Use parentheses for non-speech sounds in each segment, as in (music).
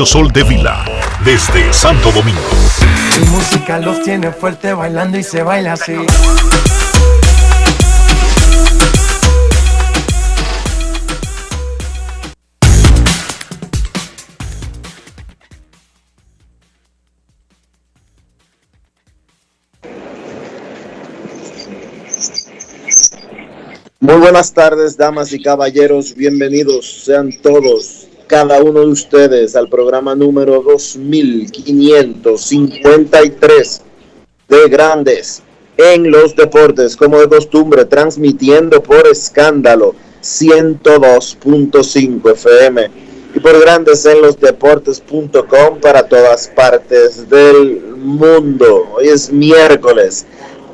Dionisio Soldevila, desde Santo Domingo. Mi música los tiene fuerte bailando y se baila así. Muy buenas tardes, damas y caballeros. Bienvenidos sean todos, cada uno de ustedes, al programa número 2553 de Grandes en los Deportes, como de costumbre, transmitiendo por escándalo 102.5 FM y por Grandes en los Deportes.com para todas partes del mundo. Hoy es miércoles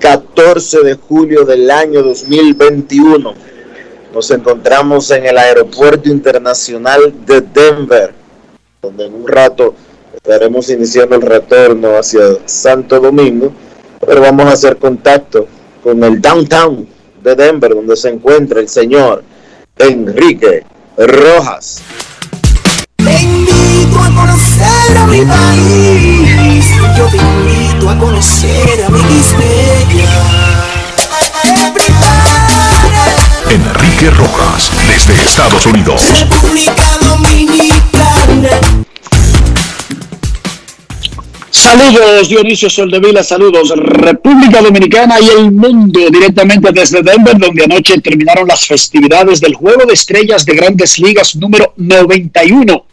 14 de julio del año 2021. Nos encontramos en el Aeropuerto Internacional de Denver, donde en un rato estaremos iniciando el retorno hacia Santo Domingo, pero vamos a hacer contacto con el downtown de Denver, donde se encuentra el señor Enrique Rojas. Te a conocer a mi país. Yo te invito a conocer a mi Enrique Rojas, desde Estados Unidos. República Dominicana. Saludos Dionisio Soldevila, saludos República Dominicana y el mundo directamente desde Denver, donde anoche terminaron las festividades del Juego de Estrellas de Grandes Ligas número 91.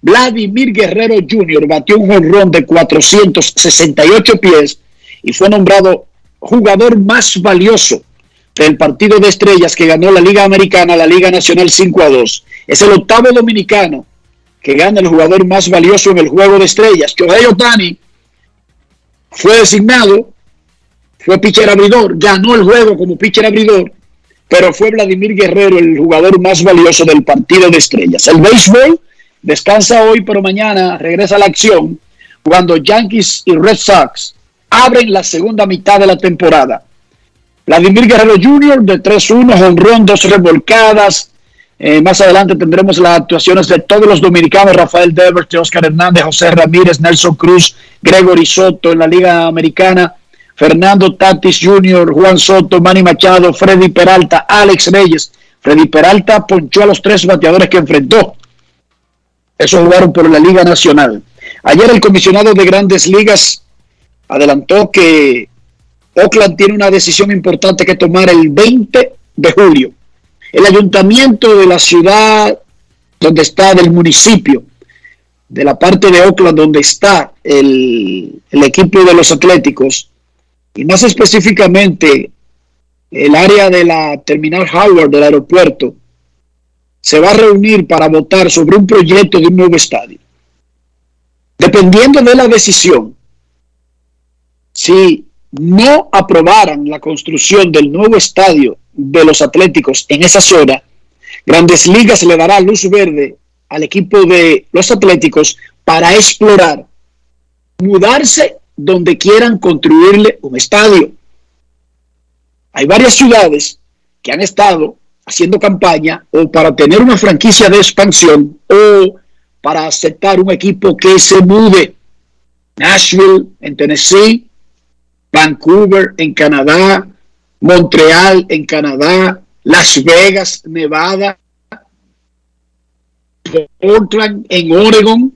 Vladimir Guerrero Jr. batió un jonrón de 468 pies y fue nombrado jugador más valioso del partido de estrellas que ganó la Liga Americana, la Liga Nacional 5 a 2. Es el octavo dominicano que gana el jugador más valioso en el juego de estrellas. Shohei Otani fue designado, fue pitcher abridor, ganó el juego como pitcher abridor, pero fue Vladimir Guerrero el jugador más valioso del partido de estrellas. El béisbol descansa hoy, pero mañana regresa a la acción cuando Yankees y Red Sox abren la segunda mitad de la temporada. Vladimir Guerrero Jr. de 3-1, honrón, dos revolcadas. Eh, más adelante tendremos las actuaciones de todos los dominicanos, Rafael Devers, Oscar Hernández, José Ramírez, Nelson Cruz, Gregory Soto en la Liga Americana, Fernando Tatis Jr., Juan Soto, Manny Machado, Freddy Peralta, Alex Reyes. Freddy Peralta ponchó a los tres bateadores que enfrentó. Eso jugaron por la Liga Nacional. Ayer el comisionado de grandes ligas adelantó que Oakland tiene una decisión importante que tomar el 20 de julio. El ayuntamiento de la ciudad donde está, del municipio, de la parte de Oakland donde está el, equipo de los Atléticos, y más específicamente el área de la terminal Howard del aeropuerto, se va a reunir para votar sobre un proyecto de un nuevo estadio. Dependiendo de la decisión, si no aprobaran la construcción del nuevo estadio de los Atléticos en esa zona, Grandes Ligas le dará luz verde al equipo de los Atléticos para explorar, mudarse donde quieran construirle un estadio. Hay varias ciudades que han estado haciendo campaña o para tener una franquicia de expansión o para aceptar un equipo que se mude. Nashville en Tennessee, Vancouver en Canadá, Montreal en Canadá, Las Vegas, Nevada, Portland en Oregon,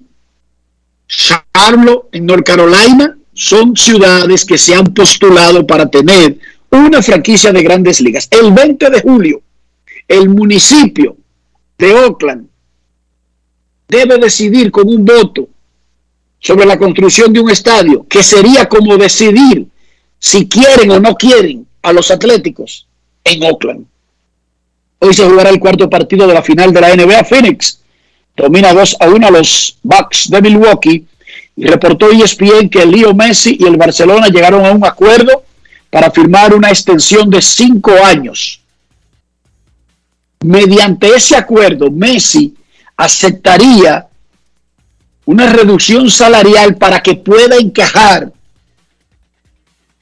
Charlotte en North Carolina, son ciudades que se han postulado para tener una franquicia de grandes ligas. El 20 de julio, el municipio de Oakland debe decidir con un voto sobre la construcción de un estadio, que sería como decidir si quieren o no quieren a los Atléticos en Oakland. Hoy se jugará el cuarto partido de la final de la NBA. Phoenix domina 2 a 1 a los Bucks de Milwaukee y reportó ESPN que Leo Messi y el Barcelona llegaron a un acuerdo para firmar una extensión de cinco años. Mediante ese acuerdo, Messi aceptaría una reducción salarial para que pueda encajar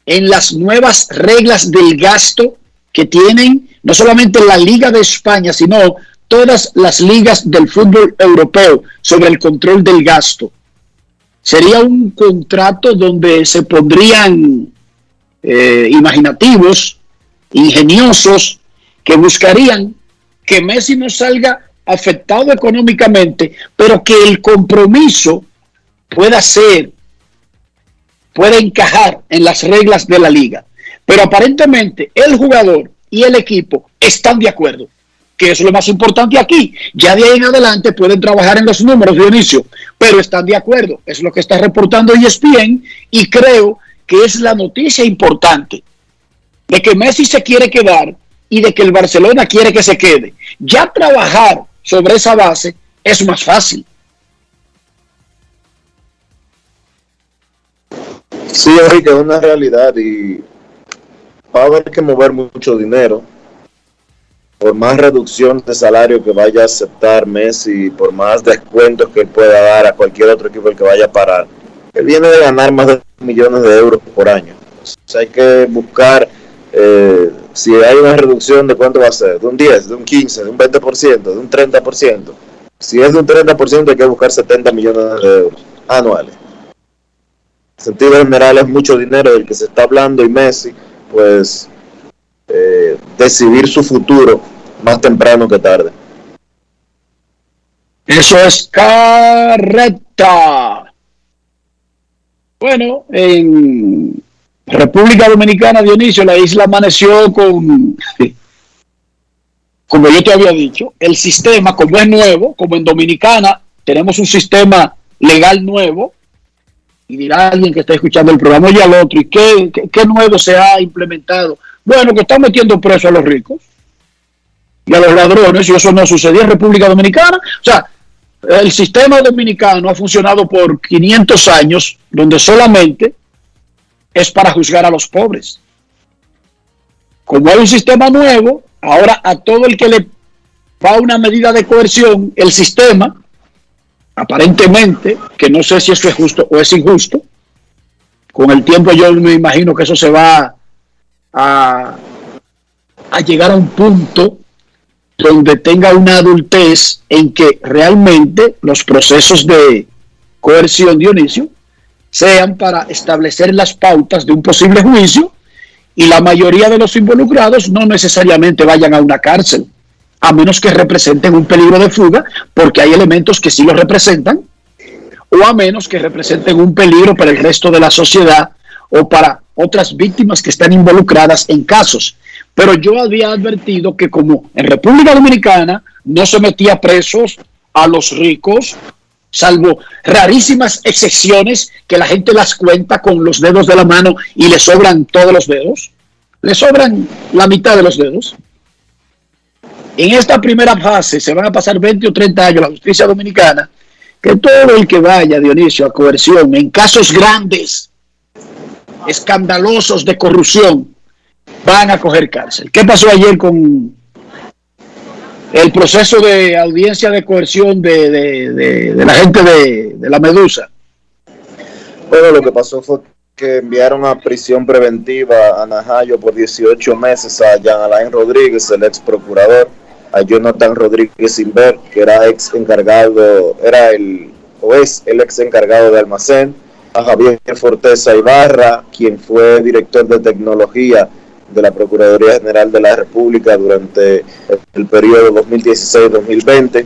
en las nuevas reglas del gasto que tienen no solamente la Liga de España, sino todas las ligas del fútbol europeo sobre el control del gasto. Sería un contrato donde se pondrían eh, imaginativos, ingeniosos, que buscarían que Messi no salga afectado económicamente, pero que el compromiso pueda ser, pueda encajar en las reglas de la liga. Pero aparentemente el jugador y el equipo están de acuerdo, que es lo más importante aquí. Ya de ahí en adelante pueden trabajar en los números, Dionisio, pero están de acuerdo. Es lo que está reportando ESPN y creo que es la noticia importante de que Messi se quiere quedar y de que el Barcelona quiere que se quede. Ya trabajar sobre esa base es más fácil. Sí, Enrique, es una realidad y va a haber que mover mucho dinero. Por más reducción de salario que vaya a aceptar Messi, por más descuentos que pueda dar a cualquier otro equipo el que vaya a parar, él viene de ganar más de millones de euros por año. O hay que buscar eh, si hay una reducción de cuánto va a ser, de un 10, de un 15, de un 20%, de un 30%. Si es de un 30% hay que buscar 70 millones de euros anuales. En sentido general es mucho dinero del que se está hablando y Messi, pues, eh, decidir su futuro más temprano que tarde. Eso es correcta. Bueno, en República Dominicana, Dionisio, la isla amaneció con, como yo te había dicho, el sistema, como es nuevo, como en Dominicana tenemos un sistema legal nuevo, y dirá alguien que está escuchando el programa y al otro, ¿y qué, qué, nuevo se ha implementado? Bueno, que están metiendo preso a los ricos y a los ladrones, y eso no sucedió en República Dominicana. O sea, el sistema dominicano ha funcionado por 500 años, donde solamente es para juzgar a los pobres. Como hay un sistema nuevo, ahora a todo el que le va una medida de coerción, el sistema, aparentemente, que no sé si eso es justo o es injusto, con el tiempo yo me imagino que eso se va a, a llegar a un punto donde tenga una adultez en que realmente los procesos de coerción, Dionisio, sean para establecer las pautas de un posible juicio y la mayoría de los involucrados no necesariamente vayan a una cárcel, a menos que representen un peligro de fuga, porque hay elementos que sí lo representan, o a menos que representen un peligro para el resto de la sociedad o para otras víctimas que están involucradas en casos. Pero yo había advertido que como en República Dominicana no se metía presos a los ricos, salvo rarísimas excepciones que la gente las cuenta con los dedos de la mano y le sobran todos los dedos, le sobran la mitad de los dedos. En esta primera fase se van a pasar 20 o 30 años la justicia dominicana, que todo el que vaya, Dionisio, a coerción en casos grandes, escandalosos de corrupción, van a coger cárcel. ¿Qué pasó ayer con el proceso de audiencia de coerción de, la gente de, la Medusa? Bueno, lo que pasó fue que enviaron a prisión preventiva a Najayo por 18 meses a Jean Alain Rodríguez, el ex procurador, a Jonathan Rodríguez Inver, que era ex encargado, era el, o es el ex encargado de almacén, a Javier Forteza Ibarra, quien fue director de tecnología de la Procuraduría General de la República durante el periodo 2016-2020.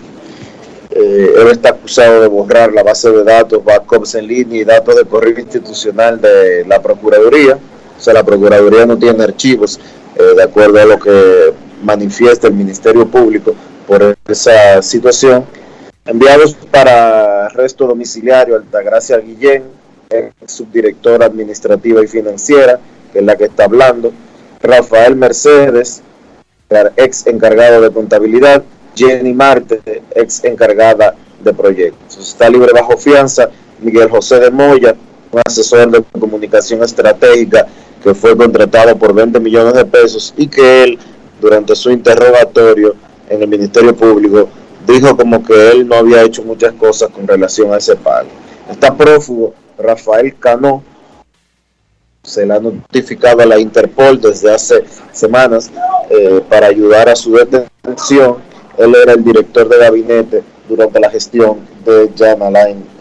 Eh, él está acusado de borrar la base de datos, backups en línea y datos de correo institucional de la Procuraduría. O sea, la Procuraduría no tiene archivos, eh, de acuerdo a lo que manifiesta el Ministerio Público por esa situación. Enviados para arresto domiciliario Altagracia Guillén, subdirectora administrativa y financiera, que es la que está hablando. Rafael Mercedes, ex encargado de contabilidad. Jenny Marte, ex encargada de proyectos. Está libre bajo fianza Miguel José de Moya, un asesor de comunicación estratégica que fue contratado por 20 millones de pesos y que él, durante su interrogatorio en el Ministerio Público, dijo como que él no había hecho muchas cosas con relación a ese pago. Está prófugo Rafael Cano, se le ha notificado a la Interpol desde hace semanas eh, para ayudar a su detención. Él era el director de gabinete durante la gestión de Jan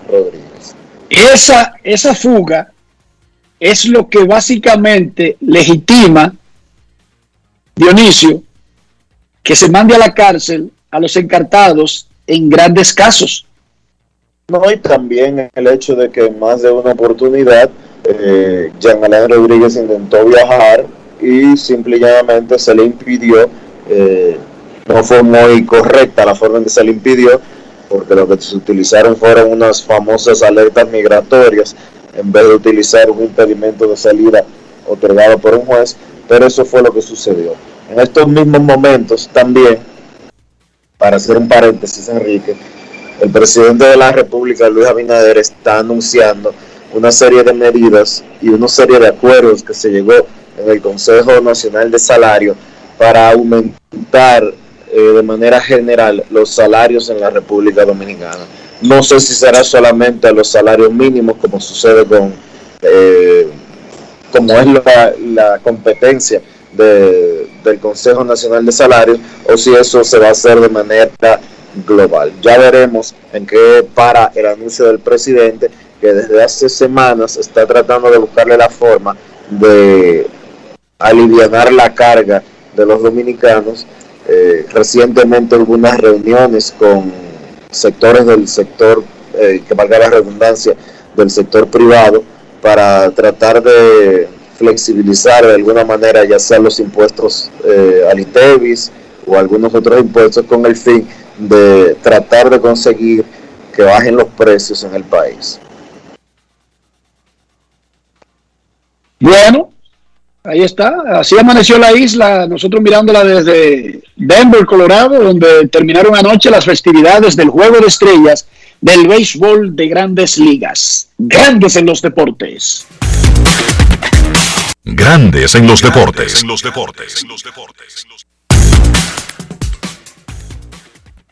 Rodríguez. Esa, esa fuga es lo que básicamente legitima, Dionisio, que se mande a la cárcel a los encartados en grandes casos. No, y también el hecho de que en más de una oportunidad eh, Jean Alain Rodríguez intentó viajar y simplemente se le impidió, eh, no fue muy correcta la forma en que se le impidió, porque lo que se utilizaron fueron unas famosas alertas migratorias en vez de utilizar un impedimento de salida otorgado por un juez, pero eso fue lo que sucedió. En estos mismos momentos también, para hacer un paréntesis, Enrique, el presidente de la República, Luis Abinader, está anunciando una serie de medidas y una serie de acuerdos que se llegó en el Consejo Nacional de Salario para aumentar eh, de manera general los salarios en la República Dominicana. No sé si será solamente a los salarios mínimos como sucede con, eh, como es la, la competencia de, del Consejo Nacional de Salarios, o si eso se va a hacer de manera global. Ya veremos en qué para el anuncio del presidente, que desde hace semanas está tratando de buscarle la forma de aliviar la carga de los dominicanos. Eh, recientemente hubo unas reuniones con sectores del sector, eh, que valga la redundancia, del sector privado para tratar de flexibilizar de alguna manera ya sea los impuestos eh, al ITEVIS o algunos otros impuestos con el fin de tratar de conseguir que bajen los precios en el país. Bueno, ahí está. Así amaneció la isla, nosotros mirándola desde Denver, Colorado, donde terminaron anoche las festividades del Juego de Estrellas del béisbol de grandes ligas. Grandes en los deportes. Grandes en los deportes. En los deportes.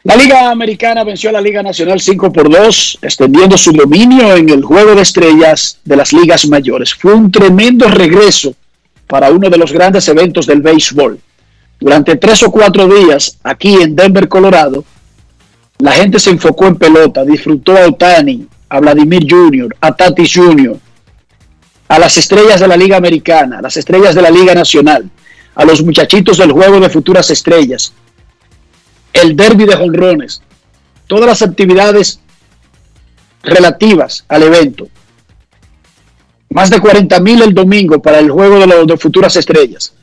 La Liga Americana venció a la Liga Nacional 5 por 2, extendiendo su dominio en el juego de estrellas de las ligas mayores. Fue un tremendo regreso para uno de los grandes eventos del béisbol. Durante tres o cuatro días aquí en Denver, Colorado, la gente se enfocó en pelota, disfrutó a Otani, a Vladimir Jr., a Tatis Jr., a las estrellas de la Liga Americana, a las estrellas de la Liga Nacional, a los muchachitos del juego de futuras estrellas, el derby de jonrones, todas las actividades relativas al evento. Más de 40 mil el domingo para el juego de las futuras estrellas.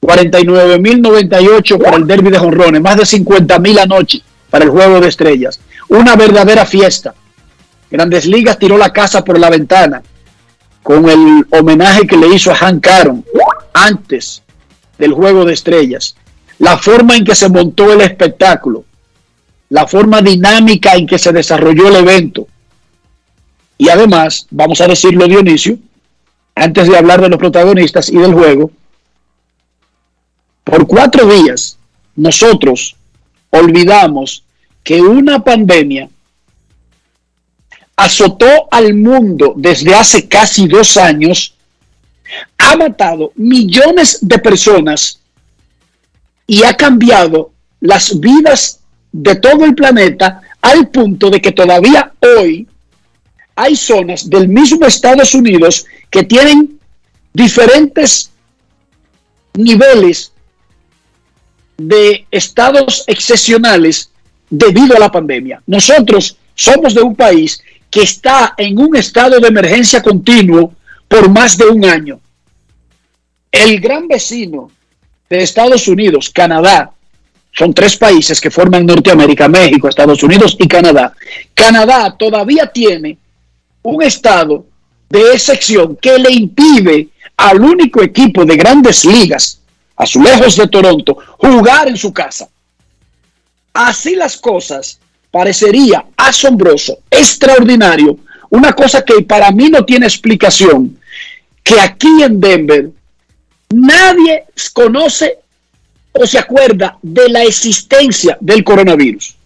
49 mil 98 para el derby de jonrones. Más de 50 mil anoche para el juego de estrellas. Una verdadera fiesta. Grandes Ligas tiró la casa por la ventana con el homenaje que le hizo a Hank Aaron antes del juego de estrellas la forma en que se montó el espectáculo, la forma dinámica en que se desarrolló el evento. Y además, vamos a decirlo Dionisio, antes de hablar de los protagonistas y del juego, por cuatro días nosotros olvidamos que una pandemia azotó al mundo desde hace casi dos años, ha matado millones de personas y ha cambiado las vidas de todo el planeta al punto de que todavía hoy hay zonas del mismo Estados Unidos que tienen diferentes niveles de estados excepcionales debido a la pandemia. Nosotros somos de un país que está en un estado de emergencia continuo por más de un año. El gran vecino de Estados Unidos, Canadá, son tres países que forman Norteamérica, México, Estados Unidos y Canadá. Canadá todavía tiene un estado de excepción que le impide al único equipo de grandes ligas, Azulejos de Toronto, jugar en su casa. Así las cosas, parecería asombroso, extraordinario, una cosa que para mí no tiene explicación, que aquí en Denver nadie conoce o se acuerda de la existencia del coronavirus.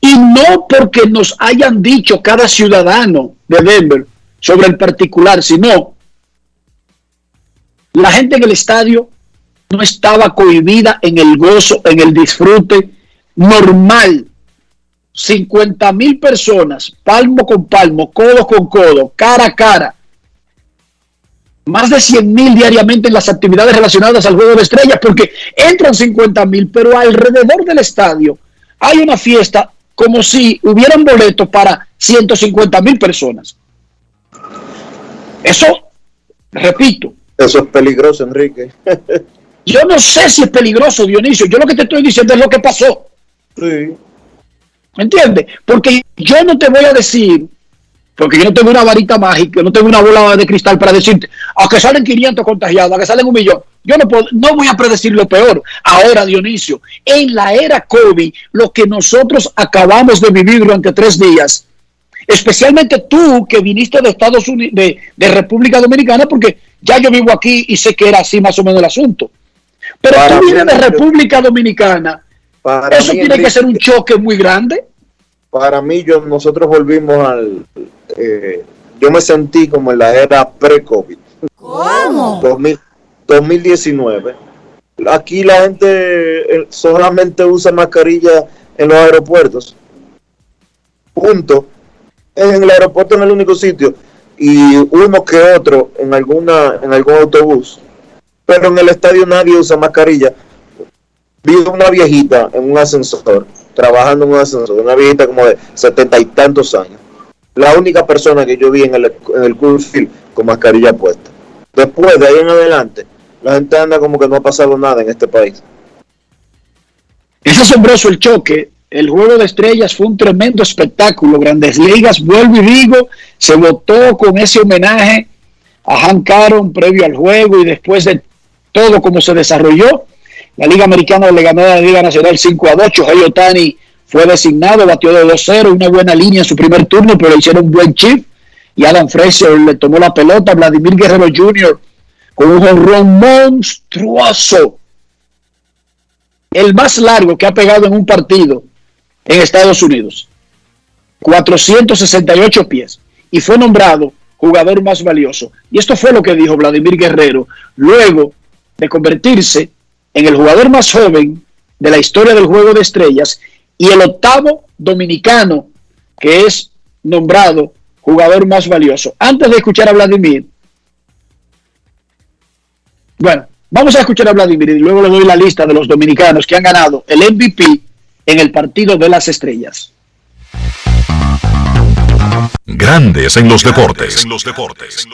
Y no porque nos hayan dicho cada ciudadano de Denver sobre el particular, sino la gente en el estadio no estaba cohibida en el gozo, en el disfrute normal. 50 mil personas, palmo con palmo, codo con codo, cara a cara. Más de 100 mil diariamente en las actividades relacionadas al juego de estrellas, porque entran 50 mil, pero alrededor del estadio hay una fiesta como si hubieran boletos para 150 mil personas. Eso, repito. Eso es peligroso, Enrique. (laughs) yo no sé si es peligroso, Dionisio. Yo lo que te estoy diciendo es lo que pasó. Sí. ¿Entiendes? Porque yo no te voy a decir, porque yo no tengo una varita mágica, no tengo una bola de cristal para decirte, a que salen 500 contagiados, a que salen un millón. Yo no, puedo, no voy a predecir lo peor. Ahora, Dionisio, en la era COVID, lo que nosotros acabamos de vivir durante tres días, especialmente tú que viniste de Estados Unidos, de, de República Dominicana, porque ya yo vivo aquí y sé que era así más o menos el asunto. Pero tú vienes de República Dominicana. Eso tiene que ser un choque muy grande. Para mí, yo, nosotros volvimos al. Eh, yo me sentí como en la era pre-COVID. ¿Cómo? 2019. Aquí la gente eh, solamente usa mascarilla en los aeropuertos. Punto. En el aeropuerto en el único sitio y uno que otro en alguna en algún autobús. Pero en el estadio nadie usa mascarilla. Vi una viejita en un ascensor, trabajando en un ascensor, una viejita como de setenta y tantos años. La única persona que yo vi en el, en el con mascarilla puesta. Después de ahí en adelante, la gente anda como que no ha pasado nada en este país. Es asombroso el choque el juego de estrellas fue un tremendo espectáculo. Grandes Ligas, vuelvo y digo, se votó con ese homenaje a Hank Aaron previo al juego y después de todo como se desarrolló. La Liga Americana le ganó a la Liga Nacional 5 a 8. Hey Otani fue designado, batió de 2-0, una buena línea en su primer turno, pero le hicieron un buen chip. Y Adam Fraser le tomó la pelota. Vladimir Guerrero Jr. con un honrón monstruoso. El más largo que ha pegado en un partido en Estados Unidos. 468 pies. Y fue nombrado jugador más valioso. Y esto fue lo que dijo Vladimir Guerrero luego de convertirse en el jugador más joven de la historia del juego de estrellas y el octavo dominicano que es nombrado jugador más valioso. Antes de escuchar a Vladimir, bueno, vamos a escuchar a Vladimir y luego le doy la lista de los dominicanos que han ganado el MVP en el partido de las estrellas. Grandes en los deportes. En los deportes.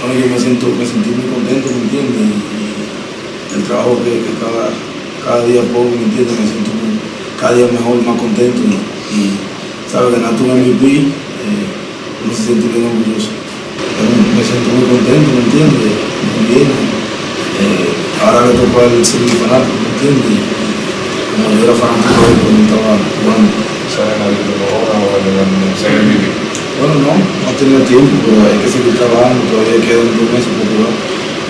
Bueno, yo me siento, me sentí muy contento, ¿me entiendes? El trabajo que, cada, cada, día pongo, ¿me entiendes? Me siento cada día mejor, más contento. Y, sabes, ganar tu MVP, eh, uno se siente bien orgulloso. me siento muy contento, ¿me entiendes? Muy bien. Eh, ahora le toca el segundo fanático, ¿me entiendes? como yo era fanático cuando estaba jugando. Bueno, no, no he tenido tiempo, pero hay que seguir trabajando, todavía quedan dos meses por jugar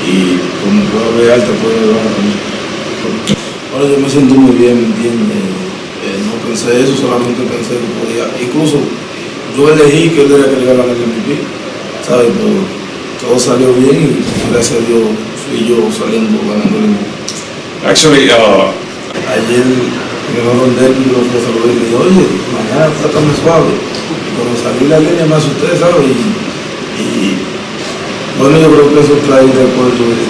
y como puedo ver alta puedo llevar también. Ahora yo me siento muy bien, ¿me entiendes? Eh, no pensé eso, solamente pensé que podía, incluso yo elegí que él era que le ganara el MVP, ¿sabes? Pero todo salió bien y gracias a Dios fui yo saliendo ganando el MVP. Actually, uh, ayer me va a nervio lo que saludé y me dijo, oye, mañana trátame suave. Y cuando salí la línea me asusté, ¿sabes? Y, y bueno, yo creo que eso trae recuerdo de,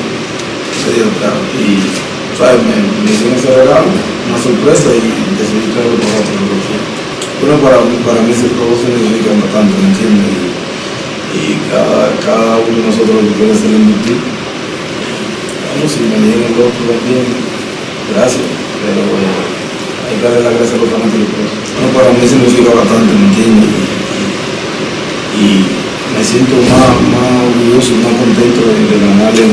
¿sabes? Me, me hicieron ese regalo, una sorpresa y decidí traerlo para otro. Bueno, para, para mí ese juego significa bastante, ¿me entiendes? Y, y cada, cada uno de nosotros que quiere ser MVP, vamos, si me dieron el otro también, gracias, pero hay que darle las gracias a los fanáticos. Bueno, para mí significa bastante, ¿me entiendes? Y, y me siento más, más orgulloso y más contento de, de ganar el,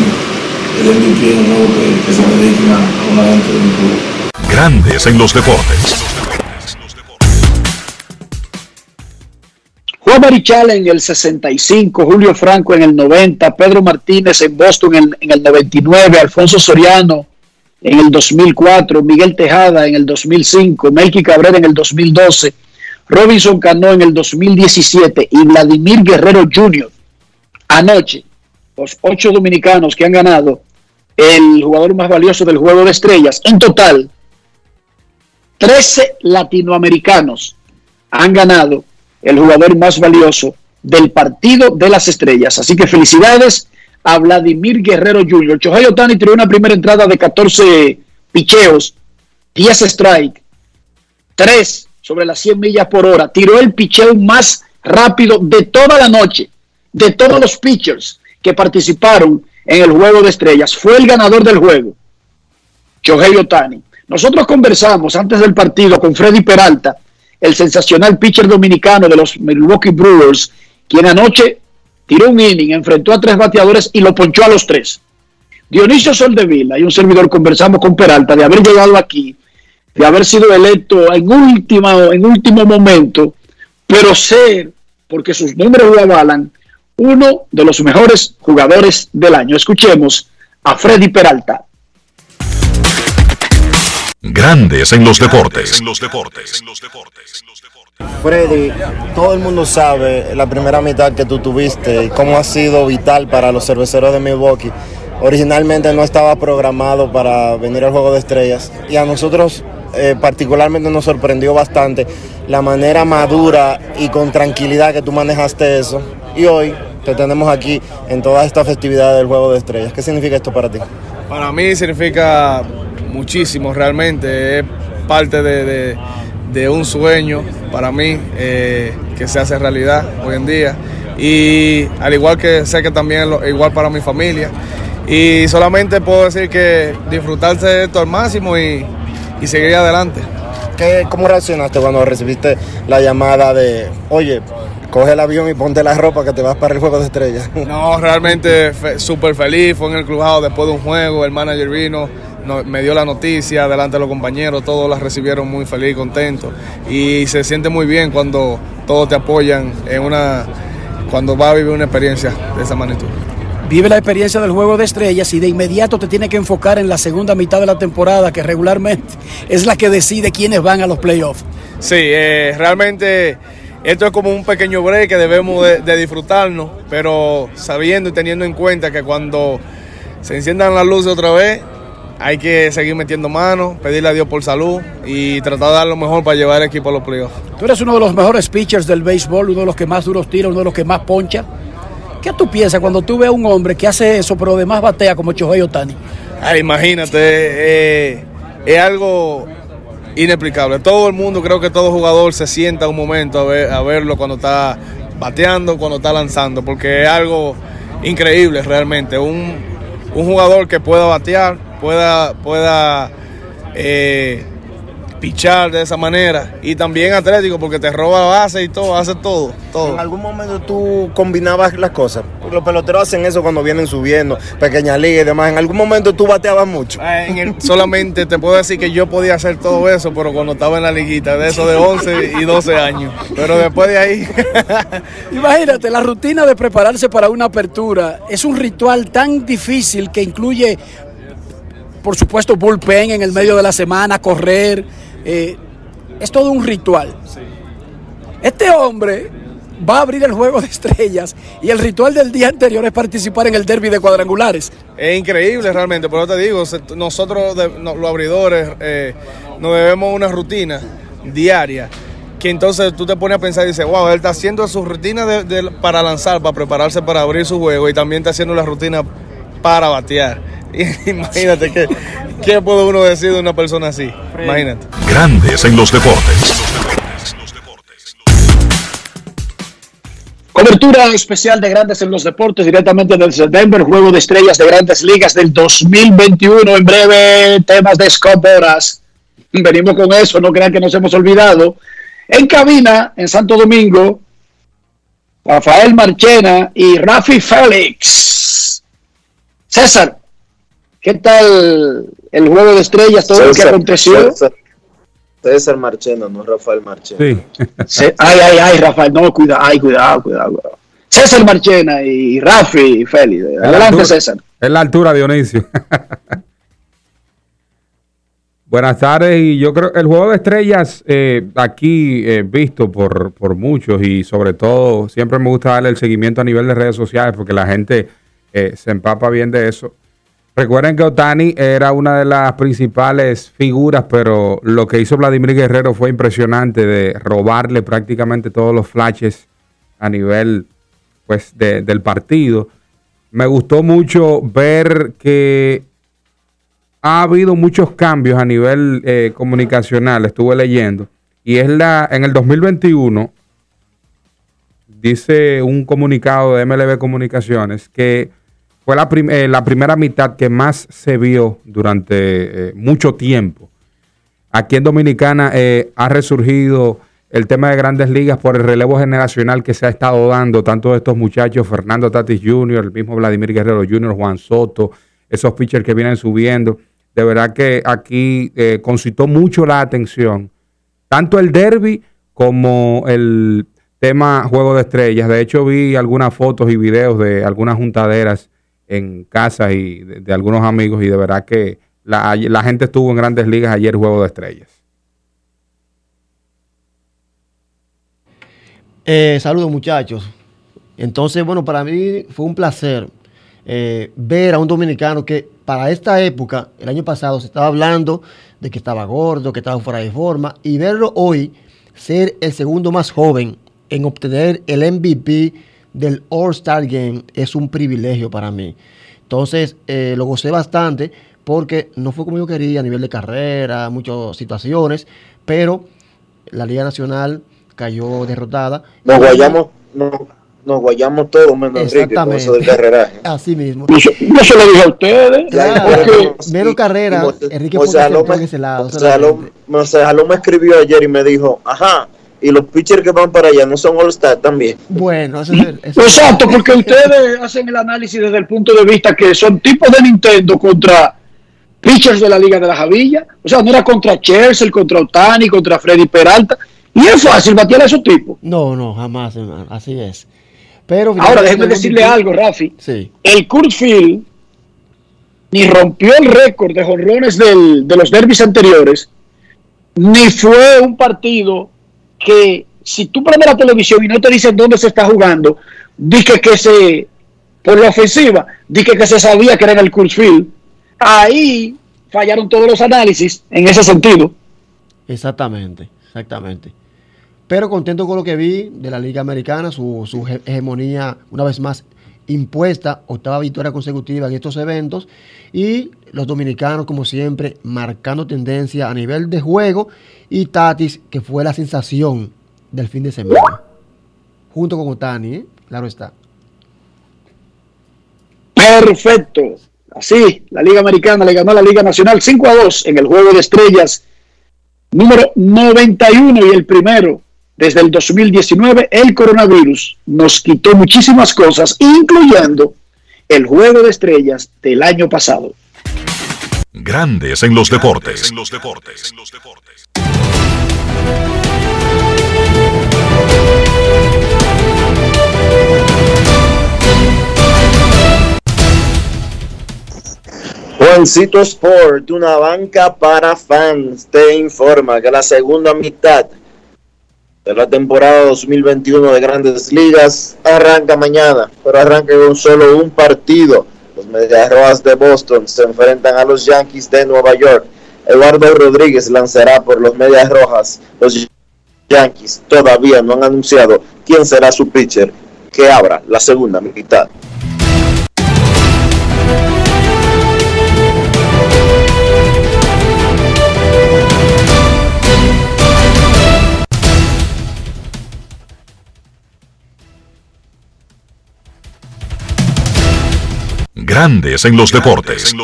el MVP en nuevo que, que se dediquen a, a una gente de mi club. Grandes en los deportes. Juan Marichal en el 65, Julio Franco en el 90, Pedro Martínez en Boston en, en, el 99, Alfonso Soriano en el 2004, Miguel Tejada en el 2005, Melky Cabrera en el 2012, Robinson Cano en el 2017 y Vladimir Guerrero Jr. anoche, los ocho dominicanos que han ganado el jugador más valioso del juego de estrellas. En total, 13 latinoamericanos han ganado el jugador más valioso del partido de las estrellas. Así que felicidades a Vladimir Guerrero Jr. Chohei Otani tiró una primera entrada de 14 picheos, 10 strike, 3 sobre las 100 millas por hora. Tiró el picheo más rápido de toda la noche, de todos los pitchers que participaron en el juego de estrellas. Fue el ganador del juego, Chohei Otani. Nosotros conversamos antes del partido con Freddy Peralta, el sensacional pitcher dominicano de los Milwaukee Brewers, quien anoche tiró un inning, enfrentó a tres bateadores y lo ponchó a los tres. Dionisio Soldevila y un servidor conversamos con Peralta de haber llegado aquí, de haber sido electo en, última, en último momento, pero ser, porque sus números lo avalan, uno de los mejores jugadores del año. Escuchemos a Freddy Peralta. Grandes en los deportes. En los deportes. Freddy, todo el mundo sabe la primera mitad que tú tuviste y cómo ha sido vital para los cerveceros de Milwaukee. Originalmente no estaba programado para venir al Juego de Estrellas y a nosotros eh, particularmente nos sorprendió bastante la manera madura y con tranquilidad que tú manejaste eso. Y hoy te tenemos aquí en toda esta festividad del Juego de Estrellas. ¿Qué significa esto para ti? Para mí significa muchísimo realmente, es parte de, un sueño para mí eh, que se hace realidad hoy en día y al igual que sé que también es igual para mi familia y solamente puedo decir que disfrutarse de esto al máximo y, y seguir adelante. ¿Qué, ¿Cómo reaccionaste cuando recibiste la llamada de, oye, coge el avión y ponte la ropa que te vas para el juego de estrellas? (laughs) No, realmente fe, súper feliz, fue en el clubhouse después de un juego, el manager vino, no, me dio la noticia delante de los compañeros, todos la recibieron muy feliz, contentos y se siente muy bien cuando todos te apoyan en una, cuando vas a vivir una experiencia de esa magnitud. Vive la experiencia del juego de estrellas y de inmediato te tiene que enfocar en la segunda mitad de la temporada, que regularmente (laughs) es la que decide quiénes van a los playoffs. Sí, eh, realmente esto es como un pequeño break que debemos de, de, disfrutarnos, pero sabiendo y teniendo en cuenta que cuando se enciendan las luces otra vez, hay que seguir metiendo manos, pedirle a Dios por salud y tratar de dar lo mejor para llevar el equipo a los playoffs. Tú eres uno de los mejores pitchers del béisbol, uno de los que más duros tira, uno de los que más poncha. ¿Qué tú piensas cuando tú ves a un hombre que hace eso, pero además batea como Chohei Otani? Ay, imagínate, eh, es algo inexplicable. Todo el mundo, creo que todo jugador se sienta un momento a, ver, a verlo cuando está bateando, cuando está lanzando, porque es algo increíble realmente. Un, un jugador que pueda batear, pueda, pueda eh, pichar de esa manera y también atlético porque te roba base y todo, hace todo, todo. ¿En algún momento tú combinabas las cosas? Los peloteros hacen eso cuando vienen subiendo, pequeña liga y demás. ¿En algún momento tú bateabas mucho? Eh, el, solamente te puedo decir que yo podía hacer todo eso, pero cuando estaba en la liguita, de eso de 11 y 12 años. Pero después de ahí... (laughs) Imagínate, la rutina de prepararse para una apertura es un ritual tan difícil que incluye por supuesto, bullpen en el medio de la semana, correr. Eh, es todo un ritual. Este hombre va a abrir el juego de estrellas y el ritual del día anterior es participar en el derby de cuadrangulares. Es increíble realmente, pero te digo, nosotros los abridores eh, nos debemos una rutina diaria que entonces tú te pones a pensar y dices, wow, él está haciendo su rutina de, de, para lanzar, para prepararse para abrir su juego y también está haciendo la rutina para batear. (laughs) Imagínate que, ¿qué puede uno decir de una persona así? Imagínate. Grandes en los deportes. Cobertura especial de Grandes en los Deportes directamente desde Denver, Juego de Estrellas de Grandes Ligas del 2021. En breve, temas de Scott Boras. Venimos con eso, no crean que nos hemos olvidado. En cabina, en Santo Domingo, Rafael Marchena y Rafi Félix. César, ¿qué tal el Juego de Estrellas, todo lo que aconteció? César, César Marchena, no Rafael Marchena. Sí. Ay, ay, ay, Rafael, no, cuidado, ay, cuidado, cuidado, cuidado. César Marchena y Rafi Félix. Es la Adelante, altura- César. Es la altura, Dionisio. (laughs) Buenas tardes, y yo creo el juego de estrellas eh, aquí eh, visto por, por muchos y sobre todo siempre me gusta darle el seguimiento a nivel de redes sociales porque la gente eh, se empapa bien de eso. Recuerden que Otani era una de las principales figuras, pero lo que hizo Vladimir Guerrero fue impresionante de robarle prácticamente todos los flashes a nivel pues de- del partido. Me gustó mucho ver que ha habido muchos cambios a nivel eh, comunicacional, estuve leyendo, y es la en el 2021 dice un comunicado de MLB Comunicaciones que fue eh, la primera mitad que más se vio durante eh, mucho tiempo. Aquí en Dominicana eh, ha resurgido el tema de grandes ligas por el relevo generacional que se ha estado dando, tanto de estos muchachos, Fernando Tatis Jr., el mismo Vladimir Guerrero Jr., Juan Soto, esos pitchers que vienen subiendo. De verdad que aquí eh, concitó mucho la atención, tanto el derby como el tema Juego de Estrellas. De hecho, vi algunas fotos y videos de algunas juntaderas en casa y de, algunos amigos y de verdad que la, la gente estuvo en grandes ligas ayer Juego de Estrellas. Eh, saludos muchachos. Entonces, bueno, para mí fue un placer eh, ver a un dominicano que para esta época, el año pasado, se estaba hablando de que estaba gordo, que estaba fuera de forma, y verlo hoy ser el segundo más joven en obtener el MVP del All-Star Game es un privilegio para mí. Entonces, eh, lo gocé bastante porque no fue como yo quería a nivel de carrera, muchas situaciones, pero la Liga Nacional cayó derrotada. Nos guayamos, no, nos guayamos todos menos Enrique con eso del carreraje. (laughs) Así mismo. No se, no se lo dije a ustedes. Claro, porque- menos carrera, Enrique José Ponce se Jalón fue en ese lado. José Jalón me escribió ayer y me dijo, ajá, y los pitchers que van para allá no son All-Star también. Bueno, eso es- eso- Exacto, porque ustedes hacen el análisis desde el punto de vista que son tipos de Nintendo contra pitchers de la Liga de la Javilla. O sea, no era contra Chelsea, contra Otani, contra Freddy Peralta. Y es fácil batir a esos tipos. No, no, jamás, hermano. Así es. Pero Ahora, déjeme decirle algo, Rafi. Sí. El Kurt Field ni rompió el récord de jonrones del- de los derbis anteriores, ni fue un partido que, si tú prendes la televisión y no te dicen dónde se está jugando, dije que se, por la ofensiva, dije que se sabía que era en el Kurt Field. Ahí fallaron todos los análisis en ese sentido. Exactamente, exactamente. Pero contento con lo que vi de la Liga Americana, su, su he- hegemonía una vez más impuesta, octava victoria consecutiva en estos eventos y los dominicanos como siempre marcando tendencia a nivel de juego y Tatis que fue la sensación del fin de semana. Junto con Otani, ¿eh? claro está. Perfecto. Así, la Liga Americana le ganó a la Liga Nacional 5 a 2 en el juego de estrellas número 91 y el primero desde el 2019. El coronavirus nos quitó muchísimas cosas, incluyendo el juego de estrellas del año pasado. Grandes en los deportes. Juancito Sport, una banca para fans, te informa que la segunda mitad de la temporada 2021 de Grandes Ligas arranca mañana, pero arranca con solo un partido. Los Medias Rojas de Boston se enfrentan a los Yankees de Nueva York. Eduardo Rodríguez lanzará por los Medias Rojas. Los Yankees todavía no han anunciado quién será su pitcher que abra la segunda mitad. Grandes en los deportes.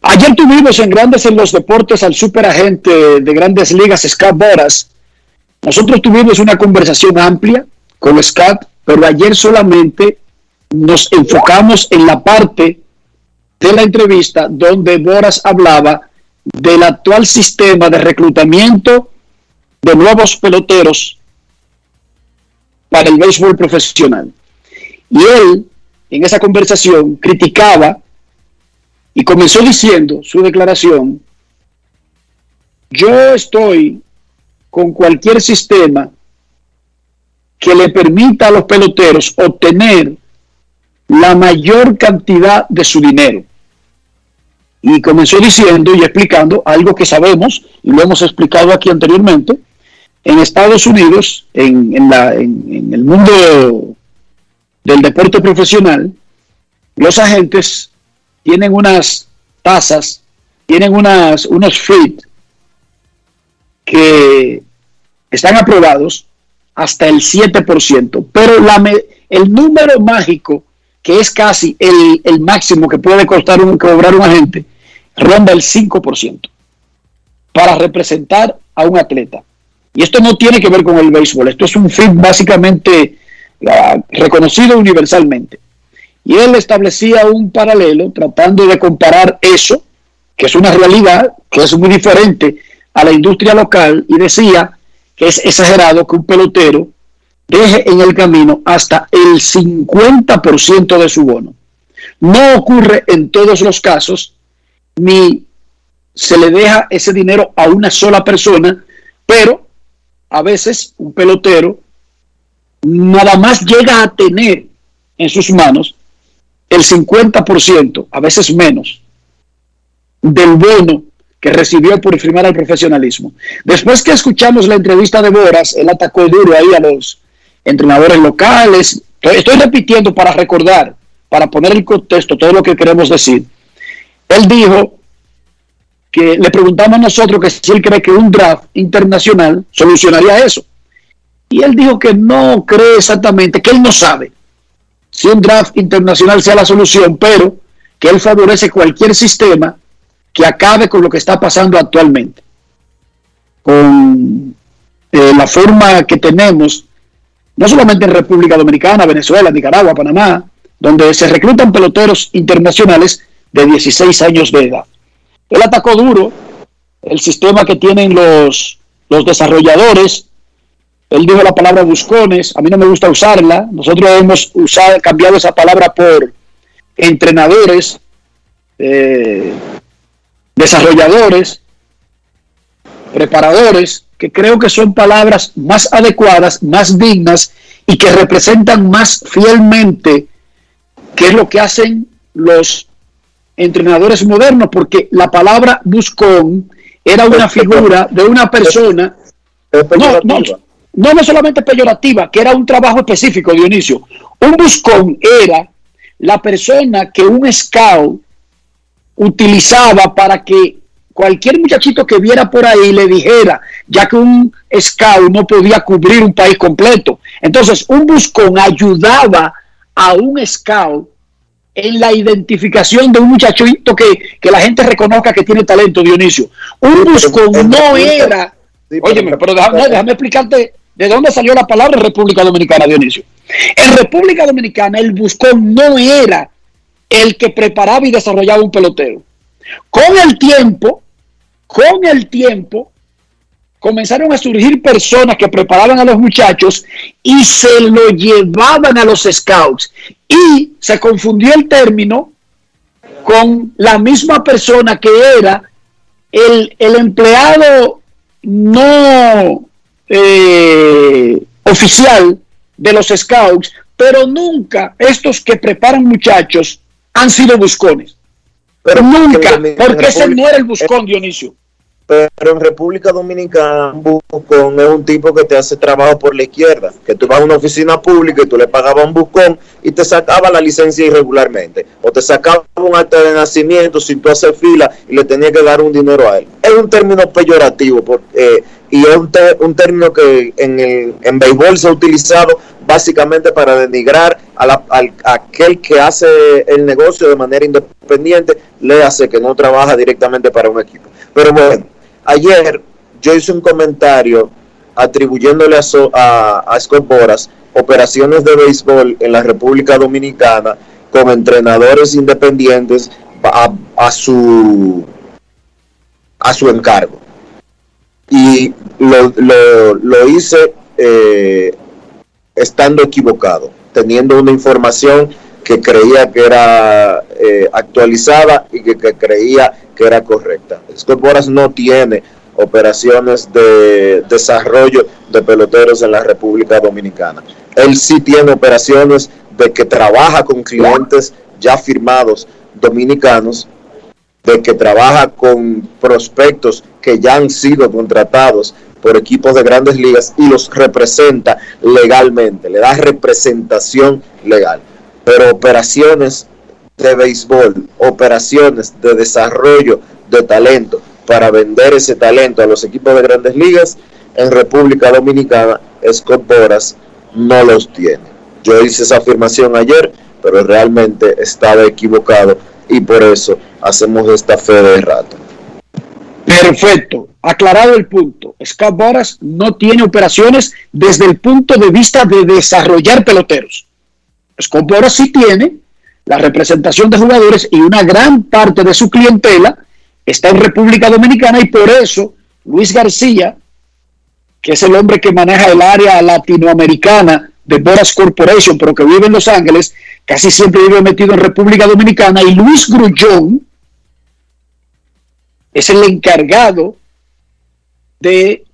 Ayer tuvimos en Grandes en los Deportes al superagente de Grandes Ligas, Scott Boras. Nosotros tuvimos una conversación amplia con Scott, pero ayer solamente nos enfocamos en la parte de la entrevista donde Boras hablaba del actual sistema de reclutamiento de nuevos peloteros para el béisbol profesional. Y él, en esa conversación, criticaba y comenzó diciendo su declaración, yo estoy con cualquier sistema que le permita a los peloteros obtener la mayor cantidad de su dinero. Y comenzó diciendo y explicando algo que sabemos, y lo hemos explicado aquí anteriormente, en Estados Unidos, en, el mundo del deporte profesional, los agentes tienen unas tasas, tienen unas, unos fees que están aprobados hasta el 7%, pero el número mágico, que es casi el, el máximo que puede costar un, cobrar un agente, ronda el 5% para representar a un atleta. Y esto no tiene que ver con el béisbol, esto es un fee básicamente uh, reconocido universalmente. Y él establecía un paralelo tratando de comparar eso, que es una realidad, que es muy diferente a la industria local, y decía que es exagerado que un pelotero deje en el camino hasta el 50% de su bono. No ocurre en todos los casos, ni se le deja ese dinero a una sola persona, pero a veces un pelotero nada más llega a tener en sus manos el 50%, a veces menos, del bono que recibió por firmar al profesionalismo. Después que escuchamos la entrevista de Boras, él atacó duro ahí a los entrenadores locales. Estoy repitiendo para recordar, para poner el contexto, todo lo que queremos decir. Él dijo que le preguntamos nosotros que si él cree que un draft internacional solucionaría eso. Y él dijo que no cree exactamente, que él no sabe si un draft internacional sea la solución, pero que él favorece cualquier sistema que acabe con lo que está pasando actualmente. Con eh, la forma que tenemos, no solamente en República Dominicana, Venezuela, Nicaragua, Panamá, donde se reclutan peloteros internacionales de 16 años de edad. Él atacó duro el sistema que tienen los, los desarrolladores él dijo la palabra buscones, a mí no me gusta usarla. Nosotros hemos usado, cambiado esa palabra por entrenadores, eh, desarrolladores, preparadores, que creo que son palabras más adecuadas, más dignas y que representan más fielmente qué es lo que hacen los entrenadores modernos, porque la palabra buscón era una (laughs) figura de una persona. No, no, no, no solamente peyorativa, que era un trabajo específico, Dionisio. Un buscón era la persona que un scout utilizaba para que cualquier muchachito que viera por ahí le dijera, ya que un scout no podía cubrir un país completo. Entonces, un buscón ayudaba a un scout en la identificación de un muchachito que, que la gente reconozca que tiene talento, Dionisio. Un buscón no era... Óyeme, pero déjame explicarte ¿De dónde salió la palabra República Dominicana, Dionisio? En República Dominicana el buscón no era el que preparaba y desarrollaba un pelotero. Con el tiempo, con el tiempo, comenzaron a surgir personas que preparaban a los muchachos y se lo llevaban a los scouts. Y se confundió el término con la misma persona que era el, el empleado no eh, oficial de los scouts, pero nunca estos que preparan muchachos han sido buscones. Pero nunca, porque ese no era el buscón, Dionisio. Pero en República Dominicana, un buscón es un tipo que te hace trabajo por la izquierda, que tú vas a una oficina pública y tú le pagabas un buscón y te sacaba la licencia irregularmente, o te sacaba un acta de nacimiento sin tú hacer fila y le tenías que dar un dinero a él. Es un término peyorativo porque, eh, y es un, término que en, el, en béisbol se ha utilizado básicamente para denigrar a, la- a aquel que hace el negocio de manera independiente, le hace que no trabaja directamente para un equipo. Pero bueno, ayer yo hice un comentario atribuyéndole a, So- a- a operaciones de béisbol en la República Dominicana con entrenadores independientes a, a su a su encargo. Y lo, lo, lo hice eh, estando equivocado, teniendo una información que creía que era eh, actualizada y que, que creía que era correcta. Scott Boras no tiene operaciones de desarrollo de peloteros en la República Dominicana. Él sí tiene operaciones de que trabaja con clientes ya firmados dominicanos de que trabaja con prospectos que ya han sido contratados por equipos de grandes ligas y los representa legalmente, le da representación legal. Pero operaciones de béisbol, operaciones de desarrollo de talento para vender ese talento a los equipos de grandes ligas en República Dominicana, Scott Boras no los tiene. Yo hice esa afirmación ayer, pero realmente estaba equivocado y por eso hacemos esta fe de rato. Perfecto. Aclarado el punto. Scott Boras no tiene operaciones desde el punto de vista de desarrollar peloteros. Scott Boras sí tiene la representación de jugadores y una gran parte de su clientela está en República Dominicana y por eso Luis García, que es el hombre que maneja el área latinoamericana de Boras Corporation, pero que vive en Los Ángeles, casi siempre vive metido en República Dominicana, y Luis Grullón es el encargado de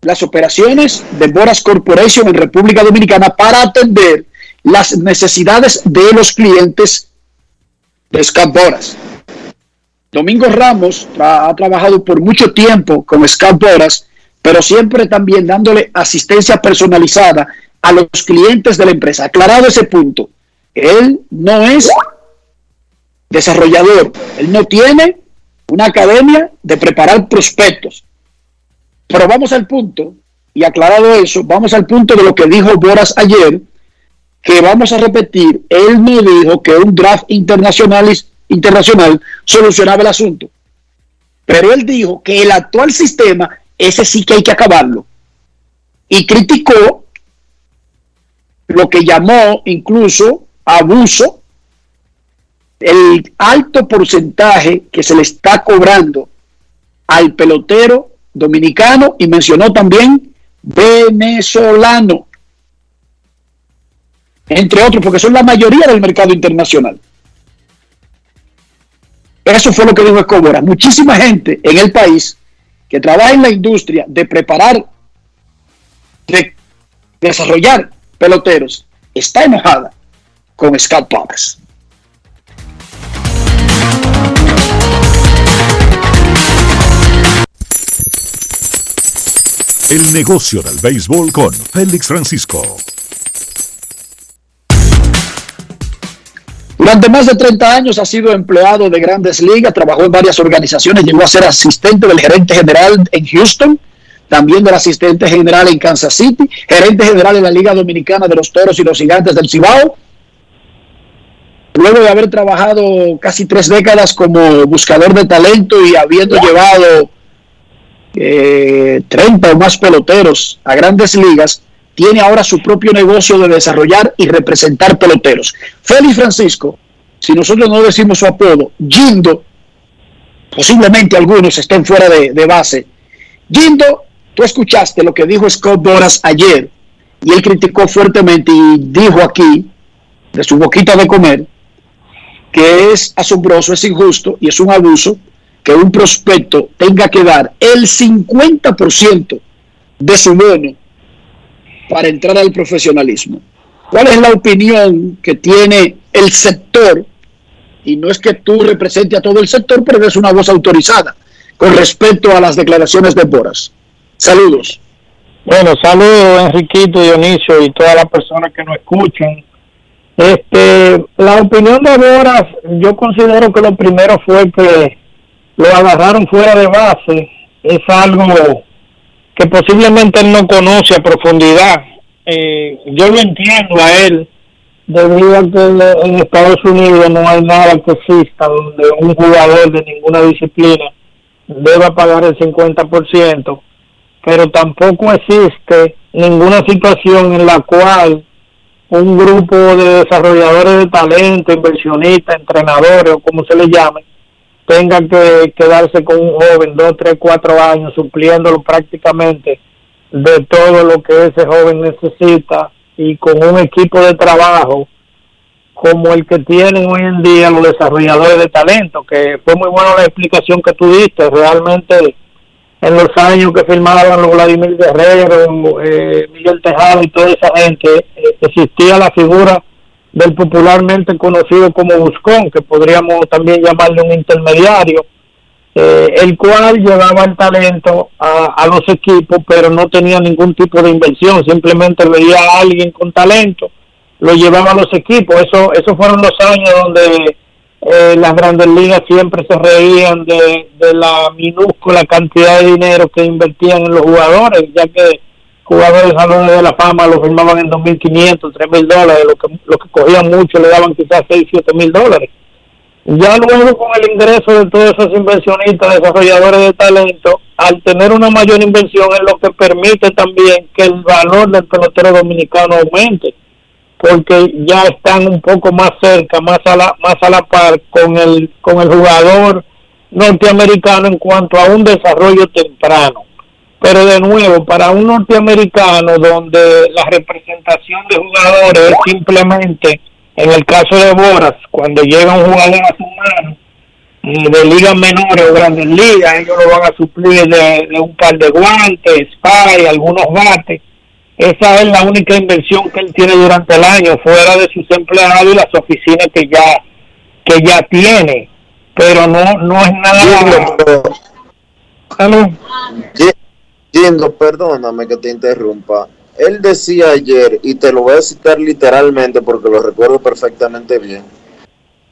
las operaciones de Boras Corporation en República Dominicana para atender las necesidades de los clientes de Boras. Domingo Ramos ha trabajado por mucho tiempo con Scott Boras, pero siempre también dándole asistencia personalizada a los clientes de la empresa. Aclarado ese punto, él no es desarrollador, él no tiene una academia de preparar prospectos. Pero vamos al punto, y aclarado eso, vamos al punto de lo que dijo Boras ayer, que vamos a repetir, él no dijo que un draft internacional, internacional solucionaba el asunto. Pero él dijo que el actual sistema, ese sí que hay que acabarlo. Y criticó lo que llamó incluso abuso, el alto porcentaje que se le está cobrando al pelotero dominicano y mencionó también venezolano, entre otros, porque son la mayoría del mercado internacional. Eso fue lo que dijo Escobora. Muchísima gente en el país que trabaja en la industria de preparar, de desarrollar peloteros, está enojada con Scott Powers. El negocio del béisbol con Félix Francisco. Durante más de 30 años ha sido empleado de grandes ligas, trabajó en varias organizaciones, llegó a ser asistente del gerente general en Houston, también del asistente general en Kansas City, gerente general en la Liga Dominicana de los Toros y los Gigantes del Cibao. Luego de haber trabajado casi tres décadas como buscador de talento y habiendo llevado eh, 30 o más peloteros a grandes ligas, tiene ahora su propio negocio de desarrollar y representar peloteros. Félix Francisco, si nosotros no decimos su apodo, Gindo, posiblemente algunos estén fuera de, base. Gindo, tú escuchaste lo que dijo Scott Boras ayer y él criticó fuertemente y dijo aquí, de su boquita de comer, que es asombroso, es injusto y es un abuso que un prospecto tenga que dar el 50% de su bono para entrar al profesionalismo. ¿Cuál es la opinión que tiene el sector? Y no es que tú represente a todo el sector, pero eres una voz autorizada con respecto a las declaraciones de Boras. Saludos. Bueno, saludos Enriquito, Dionisio y todas las personas que nos escuchan. Este, la opinión de Boras, yo considero que lo primero fue que lo agarraron fuera de base. Es algo que posiblemente él no conoce a profundidad eh, yo lo entiendo a él, debido a que en Estados Unidos no hay nada que exista donde un jugador de ninguna disciplina deba pagar el 50%, pero tampoco existe ninguna situación en la cual un grupo de desarrolladores de talento, inversionistas, entrenadores o como se le llame, tenga que quedarse con un joven dos, tres, cuatro años supliéndolo prácticamente de todo lo que ese joven necesita y con un equipo de trabajo como el que tienen hoy en día los desarrolladores de talento, que fue muy buena la explicación que tú diste, realmente en los años que firmaban los Vladimir Guerrero, eh, Miguel Tejado y toda esa gente, eh, existía la figura del popularmente conocido como Buscón, que podríamos también llamarle un intermediario, eh, el cual llevaba el talento a, los equipos, pero no tenía ningún tipo de inversión, simplemente veía a alguien con talento, lo llevaba a los equipos. Eso, esos fueron los años donde eh, las grandes ligas siempre se reían de, de la minúscula cantidad de dinero que invertían en los jugadores, ya que jugadores salones de la fama los firmaban en 2.500, 3.000 dólares, lo que, lo que cogían mucho le daban quizás 6, 7.000 dólares. Ya luego con el ingreso de todos esos inversionistas, desarrolladores de talento, al tener una mayor inversión es lo que permite también que el valor del pelotero dominicano aumente porque ya están un poco más cerca, más a la, más a la par con el, con el jugador norteamericano en cuanto a un desarrollo temprano. Pero de nuevo, para un norteamericano donde la representación de jugadores es simplemente, en el caso de Boras, cuando llega un jugador a su mano, de ligas menores o grandes ligas, ellos lo van a suplir de, de un par de guantes, spy, algunos bates, esa es la única inversión que él tiene durante el año, fuera de sus empleados y las oficinas que ya, que ya tiene. Pero no, no es nada. Yendo, perdóname que te interrumpa. Él decía ayer, y te lo voy a citar literalmente porque lo recuerdo perfectamente bien.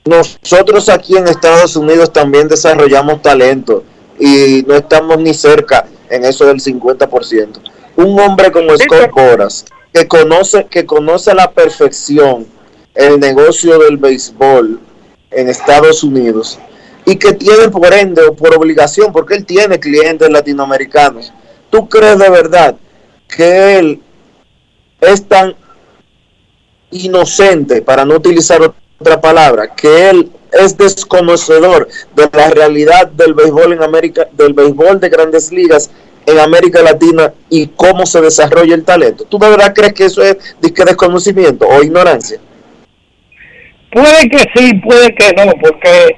Nosotros aquí en Estados Unidos también desarrollamos talento y no estamos ni cerca en eso del 50% un hombre como Scott Boras, que conoce, que conoce a la perfección el negocio del béisbol en Estados Unidos y que tiene por ende o por obligación, porque él tiene clientes latinoamericanos. ¿Tú crees de verdad que él es tan inocente, para no utilizar otra palabra, que él es desconocedor de la realidad del béisbol en América, del béisbol de grandes ligas en América Latina y cómo se desarrolla el talento. ¿Tú de verdad crees que eso es desconocimiento o ignorancia? Puede que sí, puede que no, porque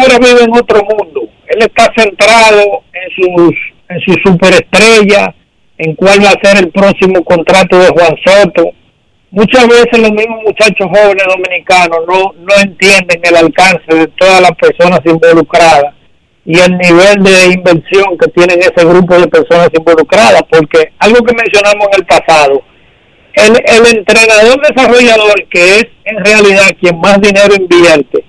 ahora vive en otro mundo. Él está centrado en sus, en su superestrella, en cuál va a ser el próximo contrato de Juan Soto. Muchas veces los mismos muchachos jóvenes dominicanos no, no entienden el alcance de todas las personas involucradas y el nivel de inversión que tienen ese grupo de personas involucradas, porque algo que mencionamos en el pasado, el, el entrenador desarrollador, que es en realidad quien más dinero invierte,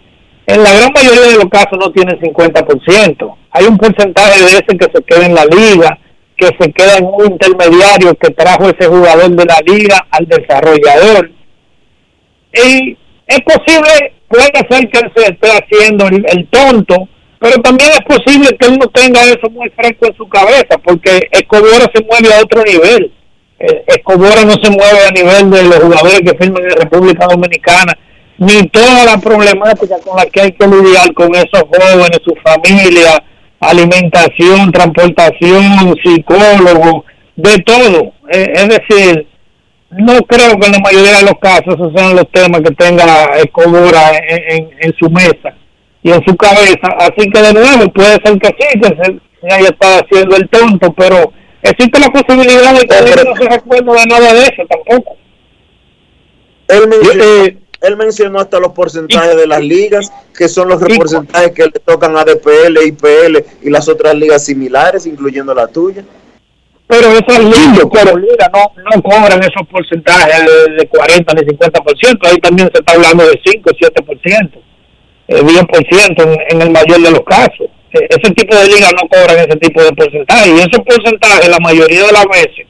en la gran mayoría de los casos no tiene 50%. Hay un porcentaje de ese que se queda en la liga, que se queda en un intermediario que trajo ese jugador de la liga al desarrollador. Y es posible, puede ser que él se esté haciendo el tonto, pero también es posible que él no tenga eso muy fresco en su cabeza, porque Escobora se mueve a otro nivel. Eh, Escobora no se mueve a nivel de los jugadores que firman en República Dominicana, ni toda la problemática con la que hay que lidiar con esos jóvenes, su familia, alimentación, transportación, psicólogo, de todo. Eh, es decir, no creo que en la mayoría de los casos esos sean los temas que tenga Escobora en, en su mesa y en su cabeza. Así que de nuevo puede ser que sí, que se haya estado haciendo el tonto, pero existe la posibilidad de que él no se recuerde de nada de eso tampoco. Él mencionó, eh, él mencionó hasta los porcentajes de las ligas, que son los porcentajes que le tocan a DPL, IPL y las otras ligas similares, incluyendo la tuya. Pero esas ligas, pero ligas no, no cobran esos porcentajes de, de 40 ni 50%, ahí también se está hablando de 5 o 7% eh, 10% en, en el mayor de los casos. E, ese tipo de ligas no cobran ese tipo de porcentaje y esos porcentajes la mayoría de las veces,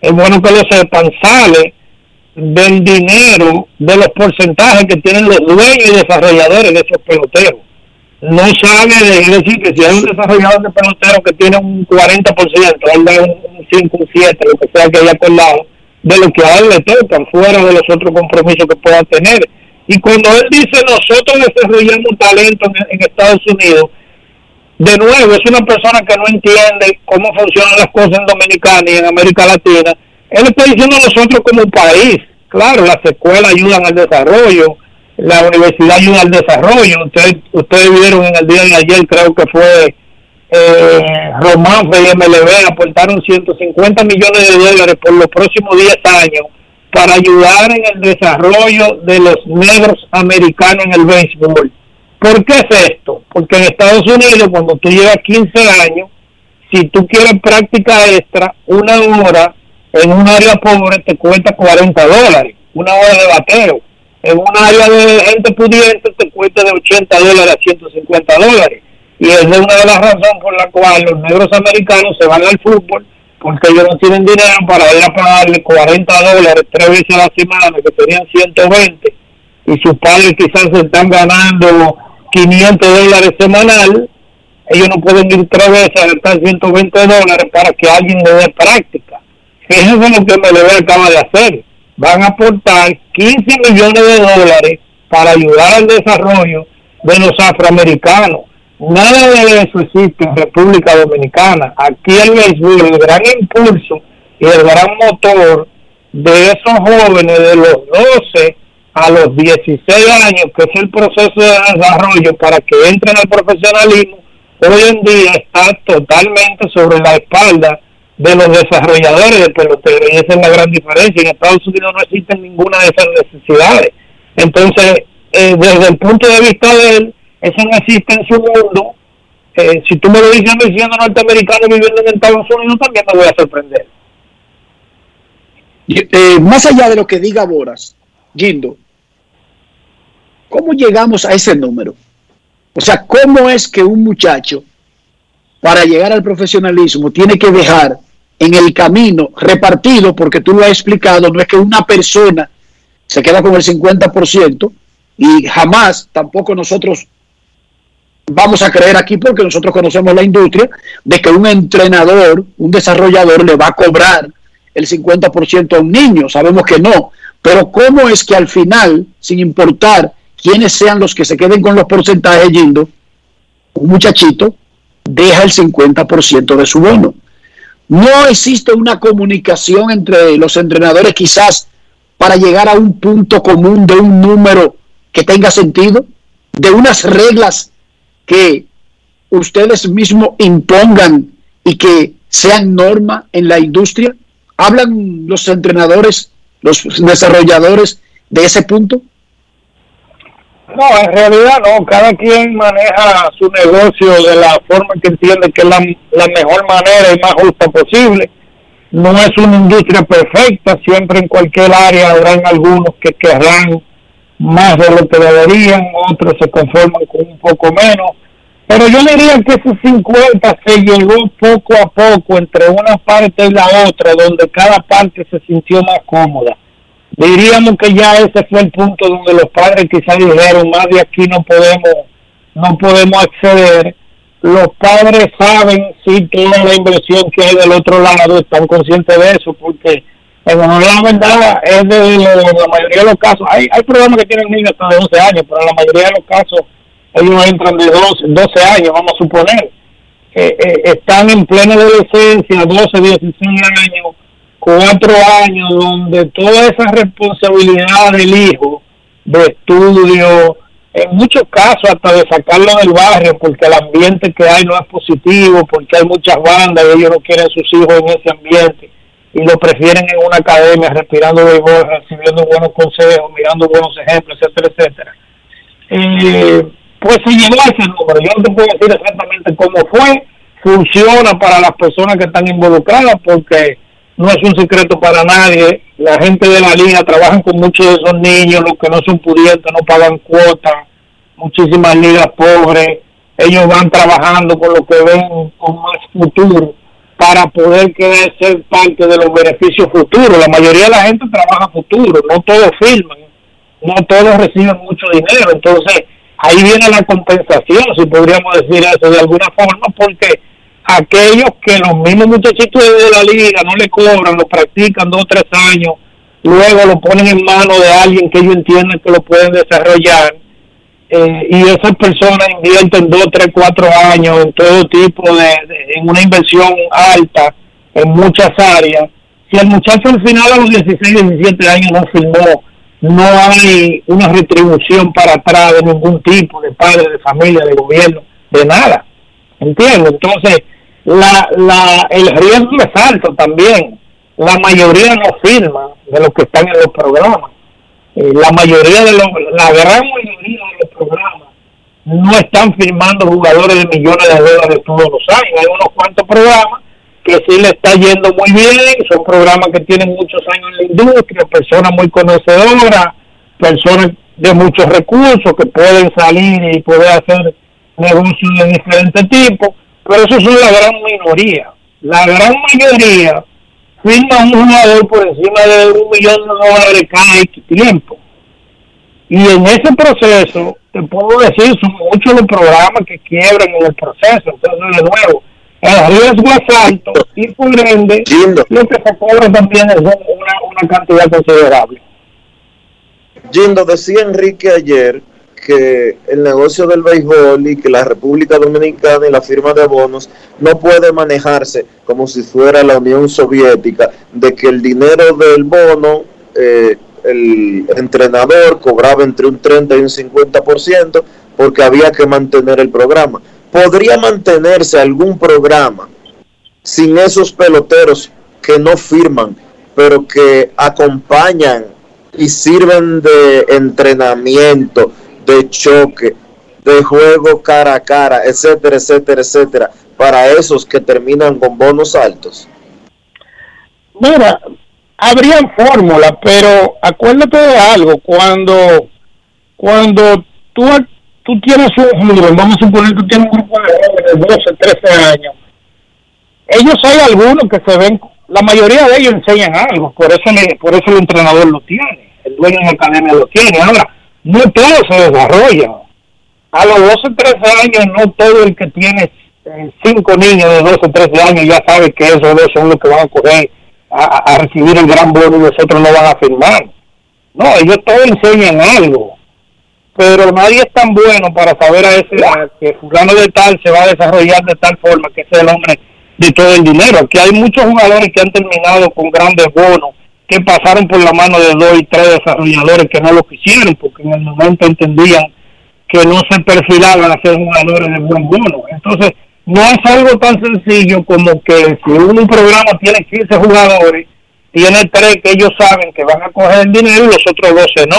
es bueno que lo sepan, sale del dinero, de los porcentajes que tienen los dueños y desarrolladores de esos peloteros. No sabe de decir que si hay un desarrollador de peloteros que tiene un 40%, él da un 5, un 7, lo que sea que haya acordado, de lo que a él le tocan, fuera de los otros compromisos que puedan tener. Y cuando él dice nosotros desarrollamos talento en, en Estados Unidos, de nuevo es una persona que no entiende cómo funcionan las cosas en Dominicana y en América Latina. Él está diciendo nosotros como país, claro, las escuelas ayudan al desarrollo, la universidad ayuda al desarrollo. Ustedes, ustedes vieron en el día de ayer, creo que fue eh, Román y MLB aportaron 150 millones de dólares por los próximos 10 años para ayudar en el desarrollo de los negros americanos en el béisbol. ¿Por qué es esto? Porque en Estados Unidos, cuando tú llevas 15 años, si tú quieres práctica extra, una hora en un área pobre te cuesta 40 dólares, una hora de bateo. En un área de gente pudiente te cuesta de 80 dólares a 150 dólares. Y es de una de las razones por la cual los negros americanos se van al fútbol, porque ellos no tienen dinero para ir a pagarle 40 dólares tres veces a la semana, que serían 120, y sus padres quizás se están ganando 500 dólares semanal, ellos no pueden ir tres veces a gastar 120 dólares para que alguien le dé práctica. Fíjense lo que MLB acaba de hacer. Van a aportar 15 millones de dólares para ayudar al desarrollo de los afroamericanos. Nada de eso existe en República Dominicana. Aquí el béisbol, el gran impulso y el gran motor de esos jóvenes de los 12 a los 16 años, que es el proceso de desarrollo para que entren al profesionalismo, hoy en día está totalmente sobre la espalda de los desarrolladores de peloteros y esa es la gran diferencia. En Estados Unidos no existen ninguna de esas necesidades. Entonces, eh, desde el punto de vista de él, eso no existe en su mundo. Eh, si tú me lo dices siendo norteamericano viviendo en Estados Unidos, también me voy a sorprender. Eh, más allá de lo que diga Boras, Gindo, ¿cómo llegamos a ese número? O sea, ¿cómo es que un muchacho, para llegar al profesionalismo, tiene que dejar en el camino repartido, porque tú lo has explicado, no es que una persona se queda con el 50% y jamás tampoco nosotros vamos a creer aquí, porque nosotros conocemos la industria, de que un entrenador, un desarrollador le va a cobrar el 50% a un niño. Sabemos que no. Pero ¿cómo es que al final, sin importar quiénes sean los que se queden con los porcentajes, Yindo, un muchachito deja el 50% de su bono? No existe una comunicación entre los entrenadores quizás para llegar a un punto común de un número que tenga sentido, de unas reglas que ustedes mismos impongan y que sean norma en la industria? ¿Hablan los entrenadores, los desarrolladores de ese punto? No, en realidad no. Cada quien maneja su negocio de la forma que entiende que es la, la mejor manera y más justa posible. No es una industria perfecta. Siempre en cualquier área habrán algunos que querrán más de lo que deberían, otros se conforman con un poco menos. Pero yo diría que esos 50 se llegó poco a poco entre una parte y la otra, donde cada parte se sintió más cómoda. Diríamos que ya ese fue el punto donde los padres quizás dijeron, más de aquí no podemos, no podemos acceder. Los padres saben si toda la inversión que hay del otro lado, están conscientes de eso, porque en la verdad es de, la mayoría de los casos. Hay, hay programas que tienen niños hasta de 11 años, pero en la mayoría de los casos ellos entran de 12, 12 años, vamos a suponer. Eh, eh, están en plena adolescencia, 12, 16 años, 4 años, donde toda esa responsabilidad del hijo, de estudio, en muchos casos hasta de sacarlo del barrio, porque el ambiente que hay no es positivo, porque hay muchas bandas y ellos no quieren a sus hijos en ese ambiente y lo prefieren en una academia, respirando béisbol, recibiendo buenos consejos, mirando buenos ejemplos, etcétera, etcétera. Eh, pues se llegó ese número. Yo no te puedo decir exactamente cómo fue. Funciona para las personas que están involucradas porque no es un secreto para nadie. La gente de la liga trabajan con muchos de esos niños, los que no son pudientes no pagan cuotas, muchísimas ligas pobres. Ellos van trabajando con lo que ven con más futuro para poder querer ser parte de los beneficios futuros. La mayoría de la gente trabaja futuro, no todos firman, no todos reciben mucho dinero. Entonces, ahí viene la compensación, si podríamos decir eso de alguna forma, porque aquellos que los mismos muchachitos de la liga no le cobran, lo practican dos o tres años, luego lo ponen en manos de alguien que ellos entienden que lo pueden desarrollar, eh, y esas personas invierten dos, tres, cuatro años en todo tipo de, en una inversión alta en muchas áreas. Si el muchacho al final a los 16, 17 años no firmó, no hay una retribución para atrás de ningún tipo, de padre, de familia, de gobierno, de nada. ¿Entiendes? Entonces, la, la, el riesgo es alto también. La mayoría no firma de los que están en los programas. La mayoría de los, la gran mayoría de los programas no están firmando jugadores de millones de dólares todos los años. Hay unos cuantos programas que sí le está yendo muy bien, son programas que tienen muchos años en la industria, personas muy conocedoras, personas de muchos recursos que pueden salir y poder hacer negocios de diferentes tipos, pero eso son la gran minoría. La gran mayoría firma un jugador por encima de un millón de dólares cada tiempo. Y en ese proceso, te puedo decir, son muchos los programas que quiebran en el proceso. Entonces, de nuevo, el riesgo es alto y por ende, lo que se cobra también es una, una cantidad considerable. Gindo, decía Enrique ayer que el negocio del béisbol y que la República Dominicana y la firma de bonos no puede manejarse como si fuera la Unión Soviética, de que el dinero del bono, eh, el entrenador cobraba entre un 30 y un 50% porque había que mantener el programa. ¿Podría mantenerse algún programa sin esos peloteros que no firman, pero que acompañan y sirven de entrenamiento? De choque, de juego cara a cara, etcétera, etcétera, etcétera, para esos que terminan con bonos altos? Mira, habrían fórmulas, pero acuérdate de algo, cuando cuando tú, tú tienes un grupo, vamos a suponer que tú tienes un grupo de jóvenes de 12, 13 años, ellos hay algunos que se ven, la mayoría de ellos enseñan algo, por eso, por eso el entrenador lo tiene, el dueño de la academia lo tiene. Ahora, no todo se desarrolla. A los 12, 13 años, no todo el que tiene eh, cinco niños de 12, 13 años ya sabe que esos dos son los que van a correr a, recibir el gran bono y los otros no van a firmar. No, ellos todos enseñan algo, pero nadie es tan bueno para saber a ese que fulano de tal se va a desarrollar de tal forma que es el hombre de todo el dinero. Aquí hay muchos jugadores que han terminado con grandes bonos que pasaron por la mano de dos y tres desarrolladores que no lo quisieron porque en el momento entendían que no se perfilaban a ser jugadores de buen bono. Entonces, no es algo tan sencillo como que si un programa tiene 15 jugadores, tiene tres que ellos saben que van a coger el dinero y los otros 12 no.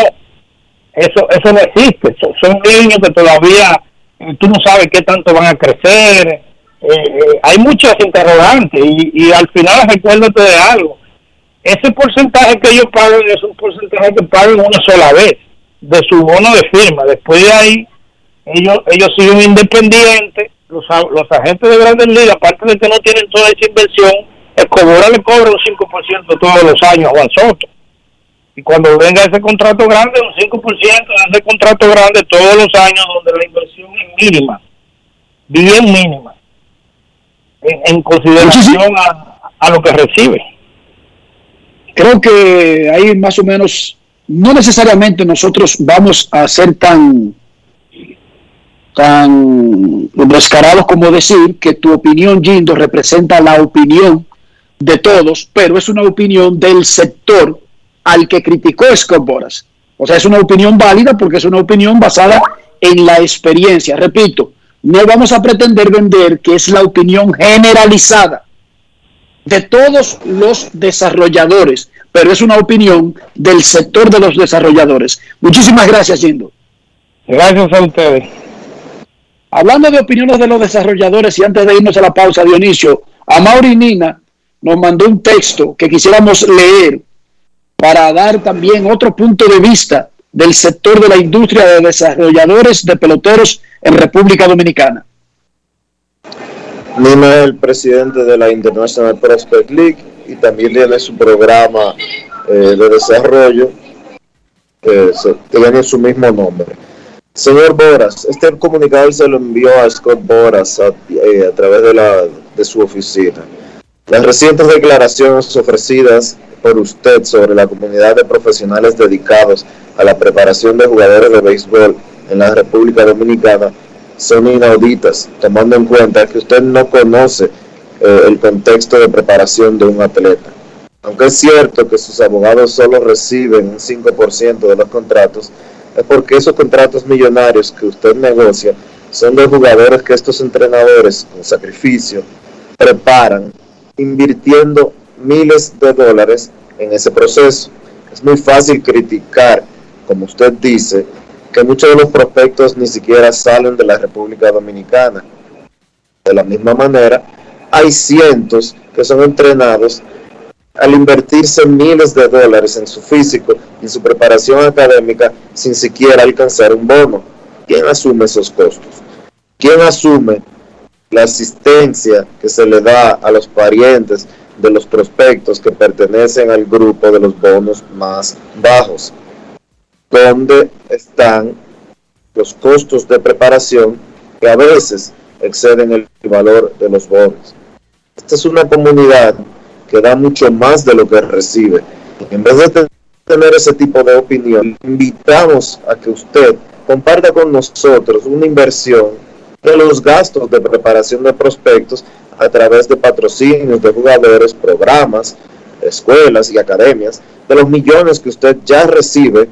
Eso eso no existe. Son, niños que todavía eh, tú no sabes qué tanto van a crecer. Eh, eh, hay muchas interrogantes y, y al final recuérdate de algo ese porcentaje que ellos pagan es un porcentaje que pagan una sola vez de su bono de firma. Después de ahí, ellos ellos siguen independientes. Los, los agentes de grandes ligas, aparte de que no tienen toda esa inversión, el cobra le cobra un 5% todos los años a Juan Soto. Y cuando venga ese contrato grande, un 5% de ese contrato grande todos los años, donde la inversión es mínima, bien mínima, en, consideración a, a lo que recibe creo que ahí más o menos, no necesariamente nosotros vamos a ser tan, tan descarados como decir que tu opinión, Gindo, representa la opinión de todos, pero es una opinión del sector al que criticó Scott O sea, es una opinión válida porque es una opinión basada en la experiencia. Repito, no vamos a pretender vender que es la opinión generalizada de todos los desarrolladores, pero es una opinión del sector de los desarrolladores. Muchísimas gracias, Yindo. Gracias a ustedes. Hablando de opiniones de los desarrolladores y antes de irnos a la pausa, Dionisio, a Mauri Nina nos mandó un texto que quisiéramos leer para dar también otro punto de vista del sector de la industria de desarrolladores de peloteros en República Dominicana. Nima es el presidente de la International Prospect League y también tiene su programa eh, de desarrollo que, tiene su mismo nombre. Señor Boras, este comunicado se lo envió a Scott Boras a, eh, a través de, la, de su oficina. Las recientes declaraciones ofrecidas por usted sobre la comunidad de profesionales dedicados a la preparación de jugadores de béisbol en la República Dominicana son inauditas, tomando en cuenta que usted no conoce eh, el contexto de preparación de un atleta. Aunque es cierto que sus abogados solo reciben un 5% de los contratos, es porque esos contratos millonarios que usted negocia son de jugadores que estos entrenadores, con sacrificio, preparan, invirtiendo miles de dólares en ese proceso. Es muy fácil criticar, como usted dice, que muchos de los prospectos ni siquiera salen de la República Dominicana. De la misma manera, hay cientos que son entrenados al invertirse miles de dólares en su físico y su preparación académica sin siquiera alcanzar un bono. ¿Quién asume esos costos? ¿Quién asume la asistencia que se le da a los parientes de los prospectos que pertenecen al grupo de los bonos más bajos? ¿Dónde están los costos de preparación que a veces exceden el valor de los bonos? Esta es una comunidad que da mucho más de lo que recibe. En vez de tener ese tipo de opinión, invitamos a que usted comparta con nosotros una inversión de los gastos de preparación de prospectos a través de patrocinios de jugadores, programas, escuelas y academias, de los millones que usted ya recibe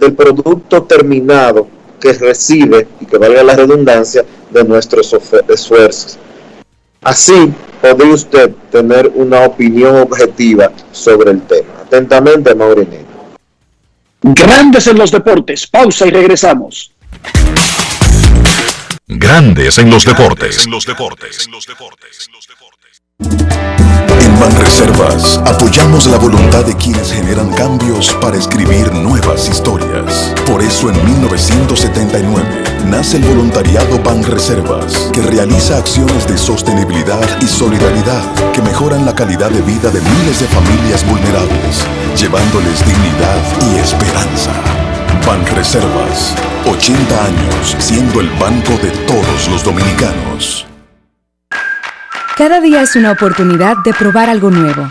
del producto terminado que recibe y que valga la redundancia de nuestros esfuerzos. Así podría usted tener una opinión objetiva sobre el tema. Atentamente, Maurinito. Grandes en los deportes. Pausa y regresamos. Grandes en los deportes. En los deportes. En Banreservas apoyamos la voluntad de quienes generan cambios para escribir nuevas historias. Por eso en 1979 nace el voluntariado Banreservas, que realiza acciones de sostenibilidad y solidaridad que mejoran la calidad de vida de miles de familias vulnerables, llevándoles dignidad y esperanza. Banreservas, 80 años siendo el banco de todos los dominicanos. Cada día es una oportunidad de probar algo nuevo.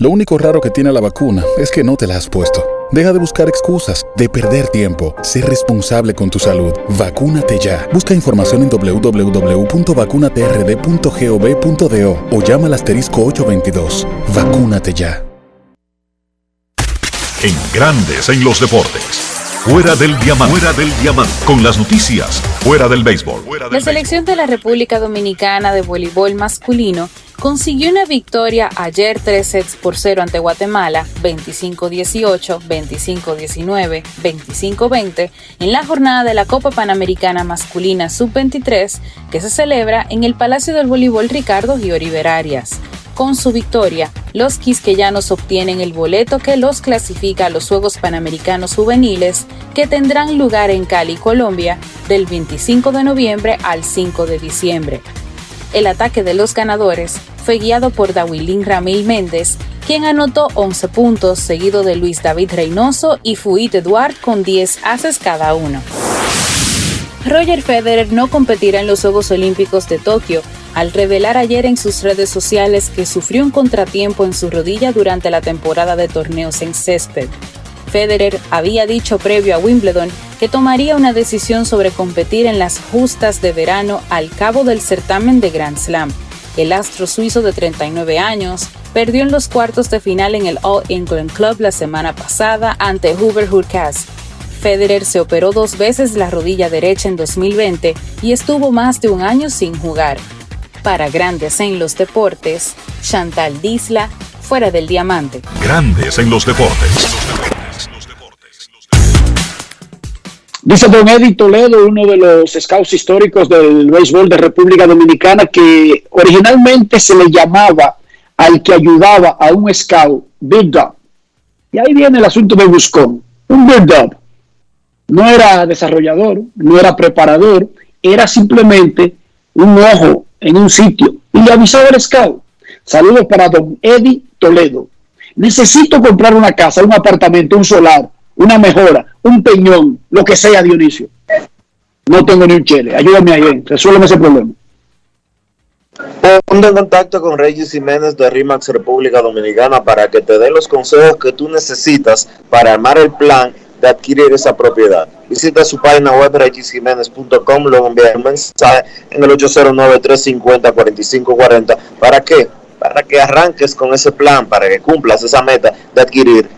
Lo único raro que tiene la vacuna es que no te la has puesto. Deja de buscar excusas, de perder tiempo. Sé responsable con tu salud. Vacúnate ya. Busca información en www.vacunatrd.gov.do o llama al asterisco 822. Vacúnate ya. En Grandes en los deportes. Fuera del diamante. Fuera del diamante. Con las noticias. Fuera del béisbol. La selección de la República Dominicana de voleibol masculino consiguió una victoria ayer 3 sets por 0 ante Guatemala, 25-18, 25-19, 25-20, en la jornada de la Copa Panamericana Masculina Sub-23 que se celebra en el Palacio del Voleibol Ricardo Giori Arias. Con su victoria, los quisqueyanos obtienen el boleto que los clasifica a los Juegos Panamericanos Juveniles que tendrán lugar en Cali, Colombia, del 25 de noviembre al 5 de diciembre. El ataque de los ganadores fue guiado por Dawilín Ramil Méndez, quien anotó 11 puntos, seguido de Luis David Reynoso y Fuit Eduard con 10 haces cada uno. Roger Federer no competirá en los Juegos Olímpicos de Tokio al revelar ayer en sus redes sociales que sufrió un contratiempo en su rodilla durante la temporada de torneos en césped. Federer había dicho previo a Wimbledon que tomaría una decisión sobre competir en las justas de verano al cabo del certamen de Grand Slam. El astro suizo de 39 años perdió en los cuartos de final en el All England Club la semana pasada ante Hubert Hurkacz. Federer se operó dos veces la rodilla derecha en 2020 y estuvo más de un año sin jugar. Para Grandes en los Deportes, Chantal Disla, fuera del diamante. Grandes en los deportes. Dice don Eddie Toledo, uno de los scouts históricos del béisbol de República Dominicana, que originalmente se le llamaba al que ayudaba a un scout Big Dog. Y ahí viene el asunto de Buscón. Un Big Dog no era desarrollador, no era preparador, era simplemente un ojo en un sitio. Y le avisaba al scout. Saludos para don Eddie Toledo. Necesito comprar una casa, un apartamento, un solar, una mejora, un peñón, lo que sea, Dionisio. No tengo ni un chile. Ayúdame ahí, resuélveme ese problema. Ponte en contacto con Regis Jiménez de RIMAX República Dominicana para que te dé los consejos que tú necesitas para armar el plan de adquirir esa propiedad. Visita su página web regisjiménez.com, luego envía un mensaje en el 809-350-4540. ¿Para qué? Para que arranques con ese plan, para que cumplas esa meta de adquirir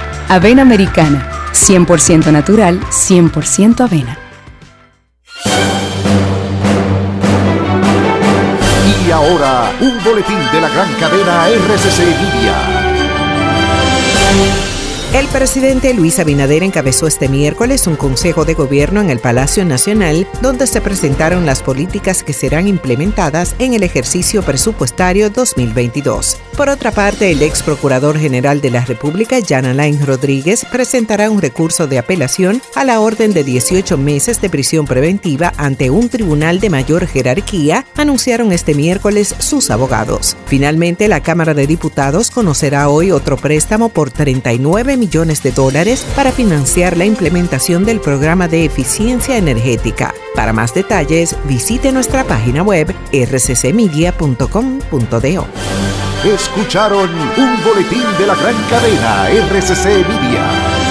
Avena americana, 100% natural, 100% avena. Y ahora, un boletín de la gran cadena RCC Media. El presidente Luis Abinader encabezó este miércoles un consejo de gobierno en el Palacio Nacional donde se presentaron las políticas que serán implementadas en el ejercicio presupuestario 2022. Por otra parte, el ex procurador general de la República, Jan Alain Rodríguez, presentará un recurso de apelación a la orden de 18 meses de prisión preventiva ante un tribunal de mayor jerarquía, anunciaron este miércoles sus abogados. Finalmente, la Cámara de Diputados conocerá hoy otro préstamo por 39 millones de dólares para financiar la implementación del programa de eficiencia energética. Para más detalles, visite nuestra página web rccmedia.com.do. Escucharon un boletín de la gran cadena RCC Media.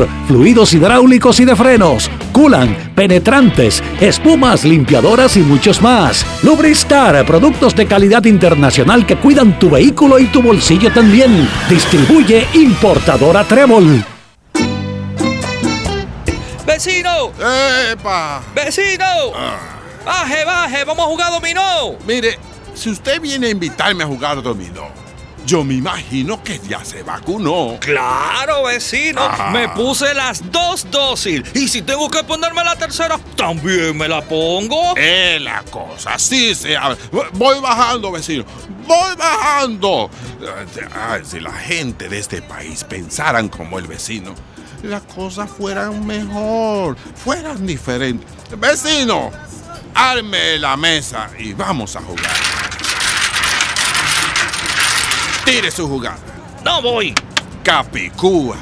fluidos hidráulicos y de frenos, culan, penetrantes, espumas, limpiadoras y muchos más. Lubristar, productos de calidad internacional que cuidan tu vehículo y tu bolsillo también. Distribuye importadora Trébol. ¡Vecino! ¡Epa! ¡Vecino! ¡Baje, baje! ¡Vamos a jugar dominó! Mire, si usted viene a invitarme a jugar dominó, yo me imagino que ya se vacunó. Claro, vecino. Ah. Me puse las dos dosis. Y si tengo que ponerme la tercera, también me la pongo. Es la cosa, sí se habla. Voy bajando, vecino. Voy bajando. Ay, si la gente de este país pensaran como el vecino, las cosas fueran mejor, fueran diferentes. Vecino, arme la mesa y vamos a jugar. Tire su jugada. No voy. Capicúa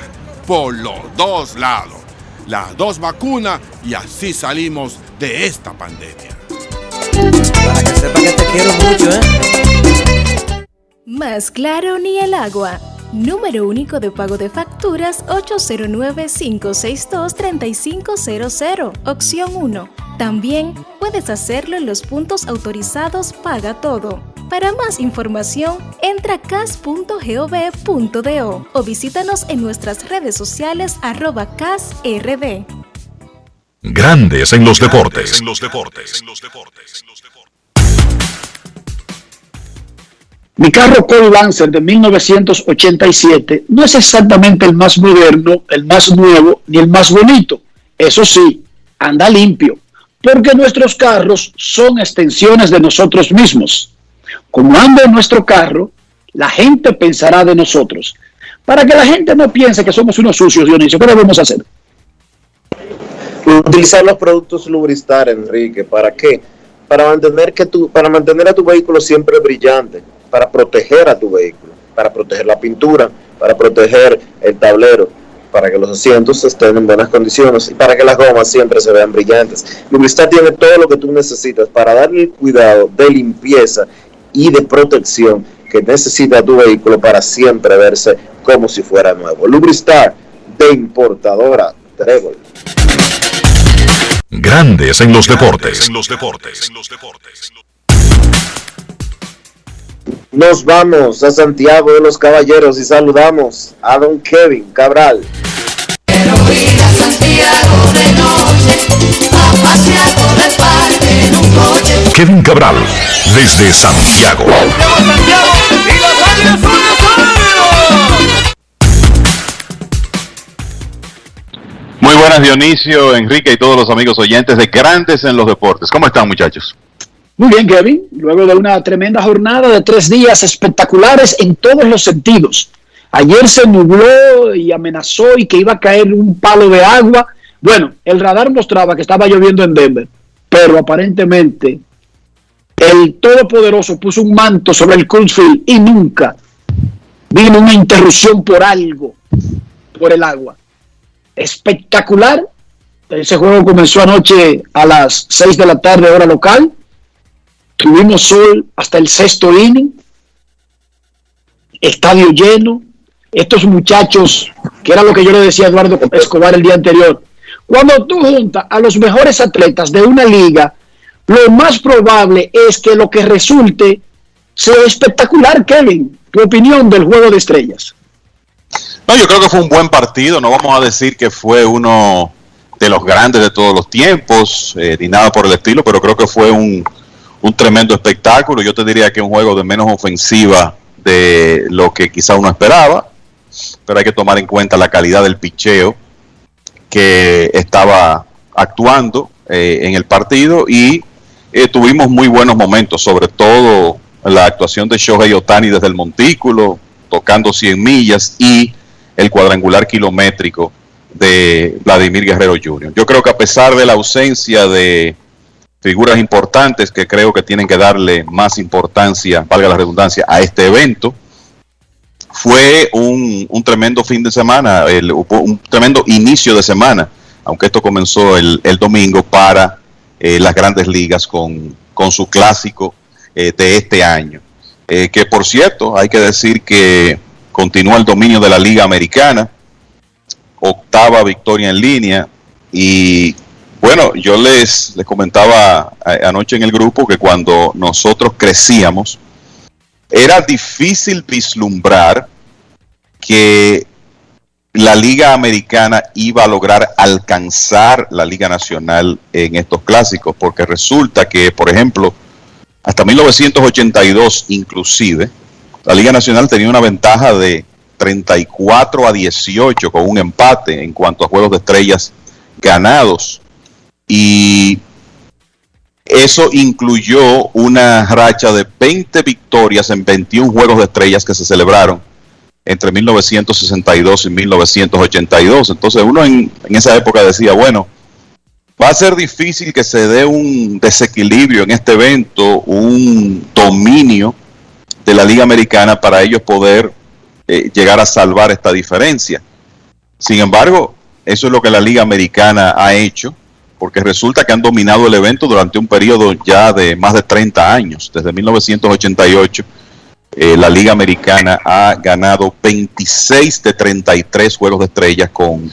por los dos lados. Las dos vacunas y así salimos de esta pandemia. Para que sepa que te quiero mucho, ¿eh? Más claro ni el agua. Número único de pago de facturas 809-562-3500, opción 1. También puedes hacerlo en los puntos autorizados Paga Todo. Para más información, entra a cas.gov.do o visítanos en nuestras redes sociales arroba casrd. Grandes en los deportes. Mi carro Cole Lancer de 1987 no es exactamente el más moderno, el más nuevo ni el más bonito. Eso sí, anda limpio, porque nuestros carros son extensiones de nosotros mismos. Como anda en nuestro carro, la gente pensará de nosotros. Para que la gente no piense que somos unos sucios, Dionisio, ¿qué debemos hacer? Utilizar los productos Lubristar, Enrique. ¿Para qué? Para mantener, que tu, para mantener a tu vehículo siempre brillante, para proteger a tu vehículo, para proteger la pintura, para proteger el tablero, para que los asientos estén en buenas condiciones y para que las gomas siempre se vean brillantes. Lubristar tiene todo lo que tú necesitas para darle el cuidado de limpieza y de protección que necesita tu vehículo para siempre verse como si fuera nuevo. Lubristar de importadora Trébol. Grandes en los deportes. Nos vamos a Santiago de los Caballeros y saludamos a don Kevin Cabral. Kevin Cabral, desde Santiago. Muy buenas Dionisio, Enrique y todos los amigos oyentes de Grandes en los Deportes. ¿Cómo están muchachos? Muy bien, Kevin. Luego de una tremenda jornada de tres días espectaculares en todos los sentidos. Ayer se nubló y amenazó y que iba a caer un palo de agua. Bueno, el radar mostraba que estaba lloviendo en Denver, pero aparentemente el Todopoderoso puso un manto sobre el Coolfield y nunca vino una interrupción por algo, por el agua. Espectacular. Ese juego comenzó anoche a las 6 de la tarde, hora local. Tuvimos sol hasta el sexto inning. Estadio lleno. Estos muchachos, que era lo que yo le decía a Eduardo Escobar el día anterior, cuando tú juntas a los mejores atletas de una liga, lo más probable es que lo que resulte sea espectacular, Kevin. Tu opinión del juego de estrellas. No, yo creo que fue un buen partido. No vamos a decir que fue uno de los grandes de todos los tiempos, eh, ni nada por el estilo, pero creo que fue un, tremendo espectáculo. Yo te diría que un juego de menos ofensiva de lo que quizá uno esperaba, pero hay que tomar en cuenta la calidad del picheo que estaba actuando eh, en el partido y eh, tuvimos muy buenos momentos, sobre todo la actuación de Shohei Otani desde el montículo, tocando 100 millas y el cuadrangular kilométrico de Vladimir Guerrero Jr. Yo creo que a pesar de la ausencia de figuras importantes que creo que tienen que darle más importancia, valga la redundancia, a este evento, fue un, un tremendo fin de semana, el, un tremendo inicio de semana, aunque esto comenzó el, el domingo para eh, las grandes ligas con, con su clásico eh, de este año. Eh, que por cierto, hay que decir que continúa el dominio de la Liga Americana, octava victoria en línea y bueno, yo les, les comentaba anoche en el grupo que cuando nosotros crecíamos, era difícil vislumbrar que la Liga Americana iba a lograr alcanzar la Liga Nacional en estos clásicos, porque resulta que, por ejemplo, hasta 1982 inclusive, la Liga Nacional tenía una ventaja de 34 a 18 con un empate en cuanto a juegos de estrellas ganados. Y eso incluyó una racha de 20 victorias en 21 juegos de estrellas que se celebraron entre 1962 y 1982. Entonces uno en, esa época decía, bueno, va a ser difícil que se dé un desequilibrio en este evento, un dominio de la Liga Americana para ellos poder eh, llegar a salvar esta diferencia. Sin embargo, eso es lo que la Liga Americana ha hecho porque resulta que han dominado el evento durante un periodo ya de más de 30 años, desde 1988, eh, la Liga Americana ha ganado 26 de 33 juegos de estrellas con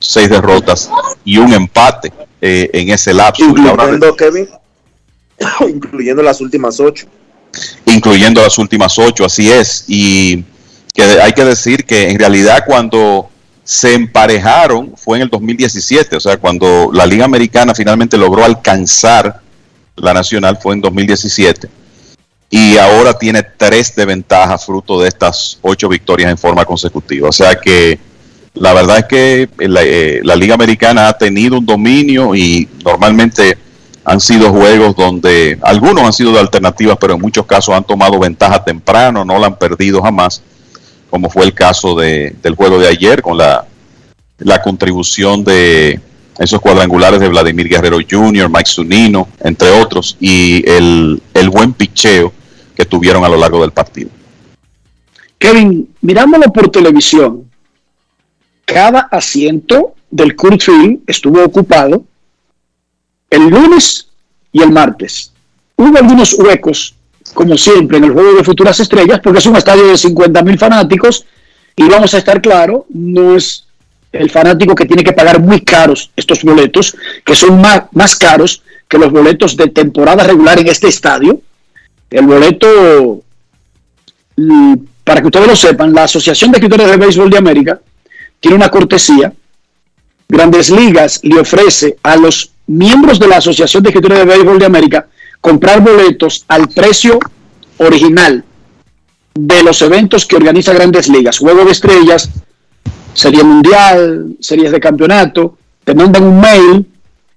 6 derrotas y un empate eh, en ese lapso. Incluyendo, Kevin, (coughs) incluyendo las últimas 8. Incluyendo las últimas 8, así es. Y que hay que decir que en realidad cuando se emparejaron fue en el 2017, o sea, cuando la Liga Americana finalmente logró alcanzar la Nacional fue en 2017 y ahora tiene tres de ventaja fruto de estas ocho victorias en forma consecutiva. O sea que la verdad es que la, eh, la Liga Americana ha tenido un dominio y normalmente han sido juegos donde algunos han sido de alternativas, pero en muchos casos han tomado ventaja temprano, no la han perdido jamás como fue el caso de, del juego de ayer con la, la contribución de esos cuadrangulares de Vladimir Guerrero Jr., Mike Zunino, entre otros, y el, el buen picheo que a lo largo del partido. Kevin, mirándolo por televisión, cada asiento del Kurt Field estuvo ocupado el lunes y el martes. Hubo algunos huecos como siempre, en el juego de futuras estrellas, porque es un estadio de 50 mil fanáticos y vamos a estar claro, no es el fanático que tiene que pagar muy caros estos boletos, que son más, más caros que los boletos de temporada regular en este estadio. El boleto, para que ustedes lo sepan, la Asociación de Escritores de Béisbol de América tiene una cortesía. Grandes Ligas le ofrece a los miembros de la Asociación de Escritores de Béisbol de América comprar boletos al precio original de los eventos que organiza Grandes Ligas, Juego de Estrellas, Serie Mundial, Series de Campeonato, te mandan un mail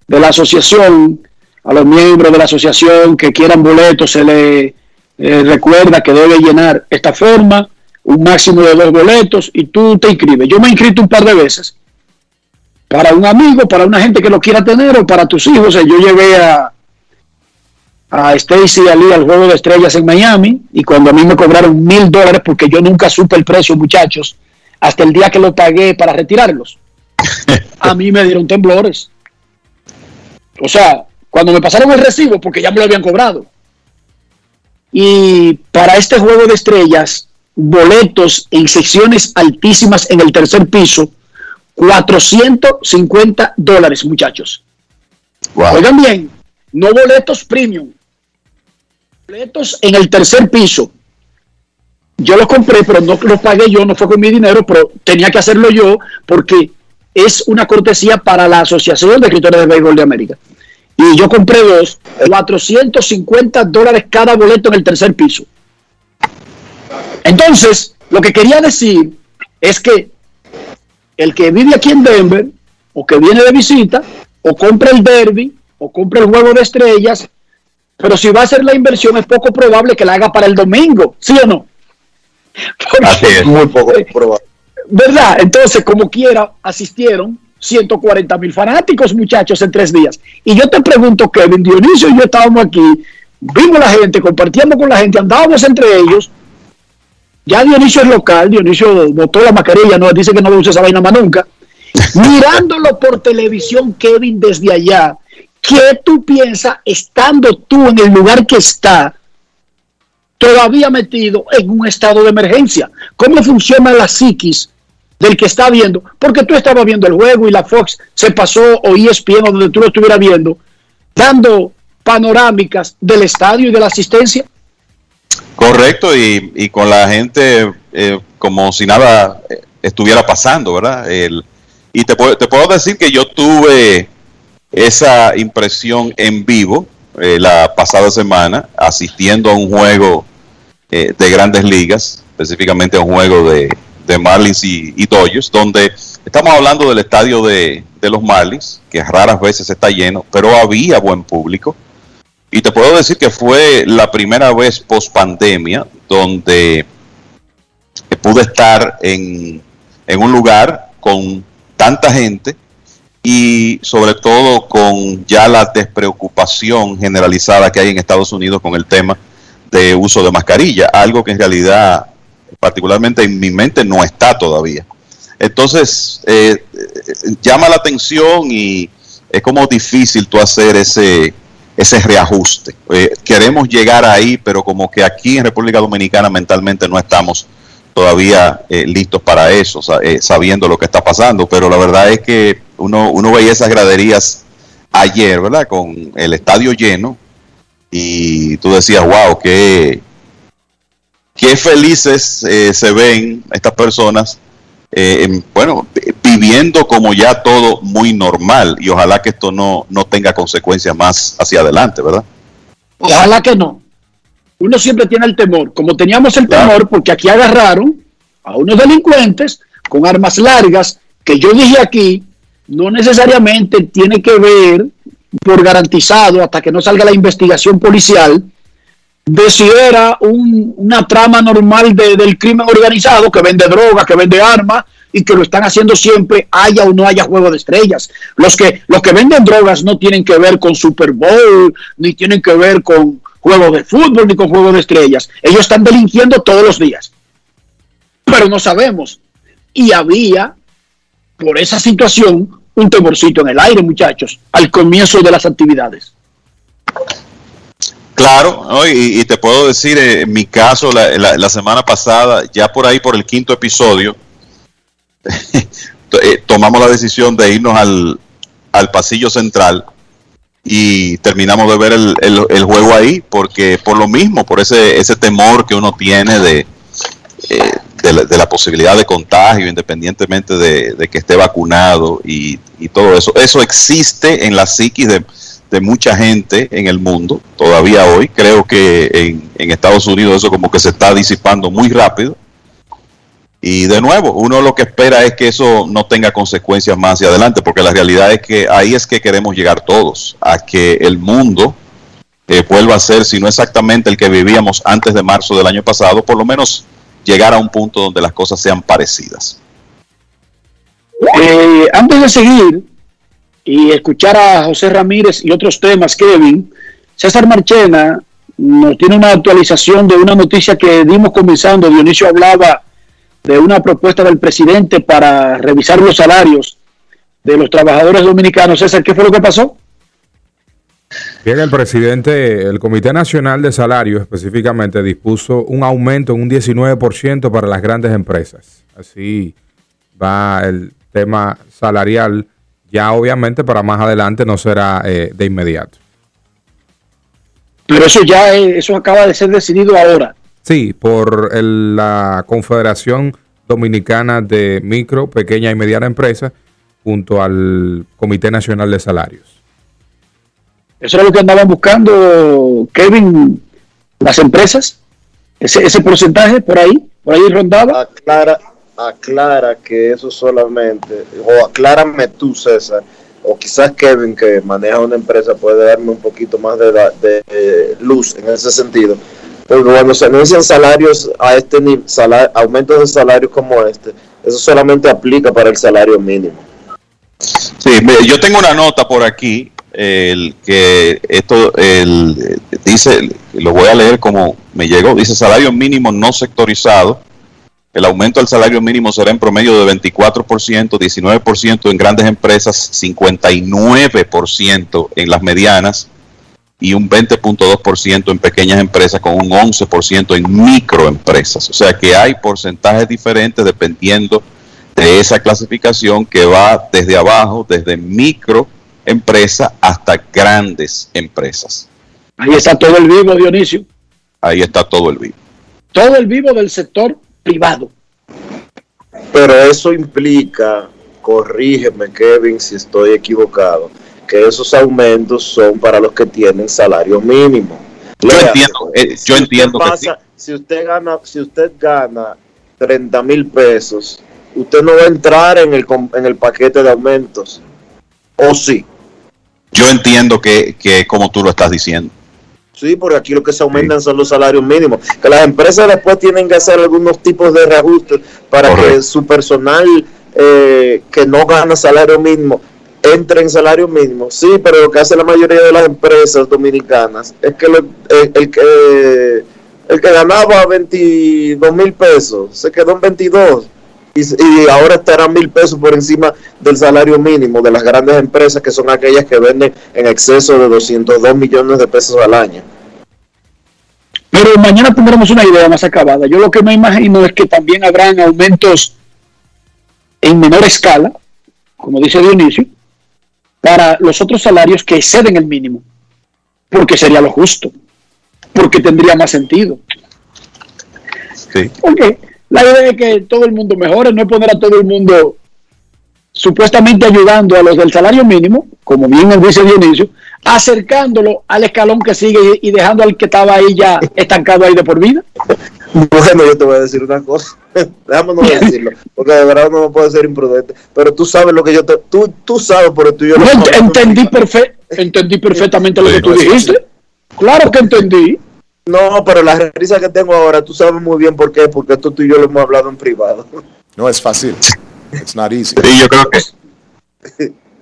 de la asociación a los miembros de la asociación que quieran boletos, se le eh, recuerda que debe llenar esta forma, un máximo de dos boletos y tú te inscribes. Yo me he inscrito un par de veces para un amigo, para una gente que lo quiera tener o para tus hijos. yo llevé a, a Stacy Ali al juego de estrellas en Miami y cuando a mí me cobraron mil dólares porque yo nunca supe el precio, muchachos, hasta el día que lo pagué para retirarlos, (laughs) a mí me dieron temblores. O sea, cuando me pasaron el recibo, porque ya me lo habían cobrado. Y para este juego de estrellas, boletos en secciones altísimas en el tercer piso, 450 dólares, muchachos. Oigan bien, no boletos premium, boletos en el tercer piso. Yo los compré, pero no los pagué yo, no fue con mi dinero, pero tenía que hacerlo yo porque es una cortesía para la Asociación de Escritores de Béisbol de América. Y yo compré dos, 450 dólares cada boleto en el tercer piso. Entonces, lo que quería decir es que el que vive aquí en Denver, o que viene de visita, o compra el derby, o compra el juego de estrellas, pero si va a hacer la inversión es poco probable que la haga para el domingo, ¿sí o no? es. Muy poco probable. ¿Verdad? Entonces, como quiera, asistieron 140 mil fanáticos, muchachos, en tres días. Y yo te pregunto, Kevin, Dionisio y yo estábamos aquí, vimos la gente, compartiendo con la gente, andábamos entre ellos. Ya Dionisio es local, Dionisio botó la mascarilla, no dice que no usa esa vaina más nunca. (laughs) Mirándolo por televisión, Kevin, desde allá, ¿Qué tú piensas estando tú en el lugar que está, todavía metido en un estado de emergencia? ¿Cómo funciona la psiquis del que está viendo? Porque tú estabas viendo el juego y la Fox se pasó o ESPN o donde tú lo estuvieras viendo, dando panorámicas del estadio y de la asistencia. Correcto, y, con la gente eh, como si nada eh, estuviera pasando, ¿verdad? y te, puedo decir que yo tuve esa impresión en vivo eh, la pasada semana, asistiendo a un juego eh, de grandes ligas, específicamente a un juego de, Marlins y, y, donde estamos hablando del estadio de, de, los Marlins, que raras veces está lleno, pero había buen público. Y te puedo decir que fue la primera vez post pandemia donde pude estar en, en un lugar con tanta gente y sobre todo con ya la despreocupación generalizada que hay en Estados Unidos con el tema de uso de mascarilla, algo que en realidad, particularmente en mi mente, no está todavía. Entonces, eh, llama la atención y es como difícil tú hacer ese, ese reajuste. Eh, queremos llegar ahí, pero como que aquí en República Dominicana mentalmente no estamos todavía eh, listos para eso, sa- sabiendo lo que está pasando. Pero la verdad es que uno, uno veía esas graderías ayer, ¿verdad? Con el estadio lleno y tú decías, wow, qué, qué felices eh, se ven estas personas, eh, en- bueno, vi- viviendo como ya todo muy normal y ojalá que esto no, no tenga consecuencias más hacia adelante, ¿verdad? Ojalá que no. Uno siempre tiene el temor, como teníamos el temor, porque aquí agarraron a unos delincuentes con armas largas, que yo dije aquí, no necesariamente tiene que ver por garantizado hasta que no salga la investigación policial de si era un- una trama normal de- del crimen organizado que vende droga, que vende armas y que lo están haciendo siempre, haya o no haya juego de estrellas. Los que, los que venden drogas no tienen que ver con Super Bowl, ni tienen que ver con juegos de fútbol, ni con juegos de estrellas. Ellos están delinquiendo todos los días. Pero no sabemos. Y había, por esa situación, un temorcito en el aire, muchachos, al comienzo de las actividades. Claro, ¿no? y, y te puedo decir, eh, en mi caso, la, semana pasada, ya por ahí, por el quinto episodio, (laughs) eh, tomamos la decisión de irnos al, al pasillo central y terminamos de ver el, el- el juego ahí, porque por lo mismo, por ese, ese temor que uno tiene de, eh, de, la, de la posibilidad de contagio, independientemente de, de que esté vacunado y, y todo eso. Eso existe en la psiquis de, de mucha gente en el mundo todavía hoy. Creo que en, en Estados Unidos eso como que se está disipando muy rápido. Y de nuevo, uno lo que espera es que eso no tenga consecuencias más hacia adelante, porque la realidad es que ahí es que queremos llegar todos, a que el mundo eh, vuelva a ser, si no exactamente el que vivíamos antes de marzo del año pasado, por lo menos llegar a un punto donde las cosas sean parecidas. Eh, antes de seguir y escuchar a José Ramírez y otros temas, Kevin, César Marchena nos tiene una actualización de una noticia que dimos comenzando. Dionisio hablaba de una propuesta del presidente para revisar los salarios de los trabajadores dominicanos. César, ¿qué fue lo que pasó? Bien, el presidente, el Comité Nacional de Salarios específicamente dispuso un aumento en un 19% para las grandes empresas. Así va el tema salarial. Ya obviamente para más adelante no será eh, de inmediato. Pero eso ya, eso acaba de ser decidido ahora. Sí, por el- la Confederación Dominicana de Micro, Pequeña y Mediana Empresas, junto al Comité Nacional de Salarios. Eso era lo que andaban buscando, Kevin, las empresas. Ese, ese porcentaje por ahí, por ahí rondaba. Aclara, aclara que eso solamente, o aclárame tú, César, o quizás Kevin, que maneja una empresa, puede darme un poquito más de, eh, luz en ese sentido. Porque cuando se anuncian salarios a este nivel, aumentos de salarios como este, eso solamente aplica para el salario mínimo. Sí, yo tengo una nota por aquí, el que esto el, dice, lo voy a leer como me llegó, dice salario mínimo no sectorizado. El aumento del salario mínimo será en promedio de 24%, 19% en grandes empresas, 59% en las medianas y un 20.2% en pequeñas empresas con un 11% en microempresas. O sea que hay porcentajes diferentes dependiendo de esa clasificación que va desde abajo, desde microempresa hasta grandes empresas. Ahí está todo el vivo, Dionisio. Ahí está todo el vivo. Todo el vivo del sector privado. Pero eso implica, corrígeme Kevin si estoy equivocado, que esos aumentos son para los que tienen salario mínimo. Yo Léase, entiendo, eh, yo usted entiendo que pasa- Si usted gana, si usted gana 30 mil pesos, usted no va a entrar en el, com- en el paquete de aumentos. ¿O sí? Yo entiendo que, que como tú lo estás diciendo. Sí, porque aquí lo que se aumentan son los salarios mínimos. Que las empresas después tienen que hacer algunos tipos de reajustes para que su personal eh, que no gana salario mínimo entre en salario mínimo. Sí, pero lo que hace la mayoría de las empresas dominicanas es que lo- el, el que el que ganaba 22 mil pesos se quedó en 22 y, y ahora estará mil pesos por encima del salario mínimo de las grandes empresas que son aquellas que venden en exceso de 202 millones de pesos al año. Pero mañana tendremos una idea más acabada. Yo lo que me imagino es que también habrán aumentos en menor escala, como dice Dionisio, para los otros salarios que exceden el mínimo, porque sería lo justo, porque tendría más sentido. Sí. Porque la idea es que todo el mundo mejore, no es poner a todo el mundo supuestamente ayudando a los del salario mínimo, como bien dice Dionisio, acercándolo al escalón que sigue y, dejando al que estaba ahí ya estancado ahí de por vida. Bueno, yo te voy a decir una cosa. (laughs) Déjame no decirlo, porque de verdad no me puedo ser imprudente. Pero tú sabes lo que yo te. Tú, tú sabes, pero tú y yo No, ent- entendí, perfe- entendí perfectamente lo que tú dijiste. Claro que entendí. No, pero la risa que tengo ahora, tú sabes muy bien por qué, porque esto tú y yo lo hemos hablado en privado. No es fácil. It's not easy. Sí, yo creo que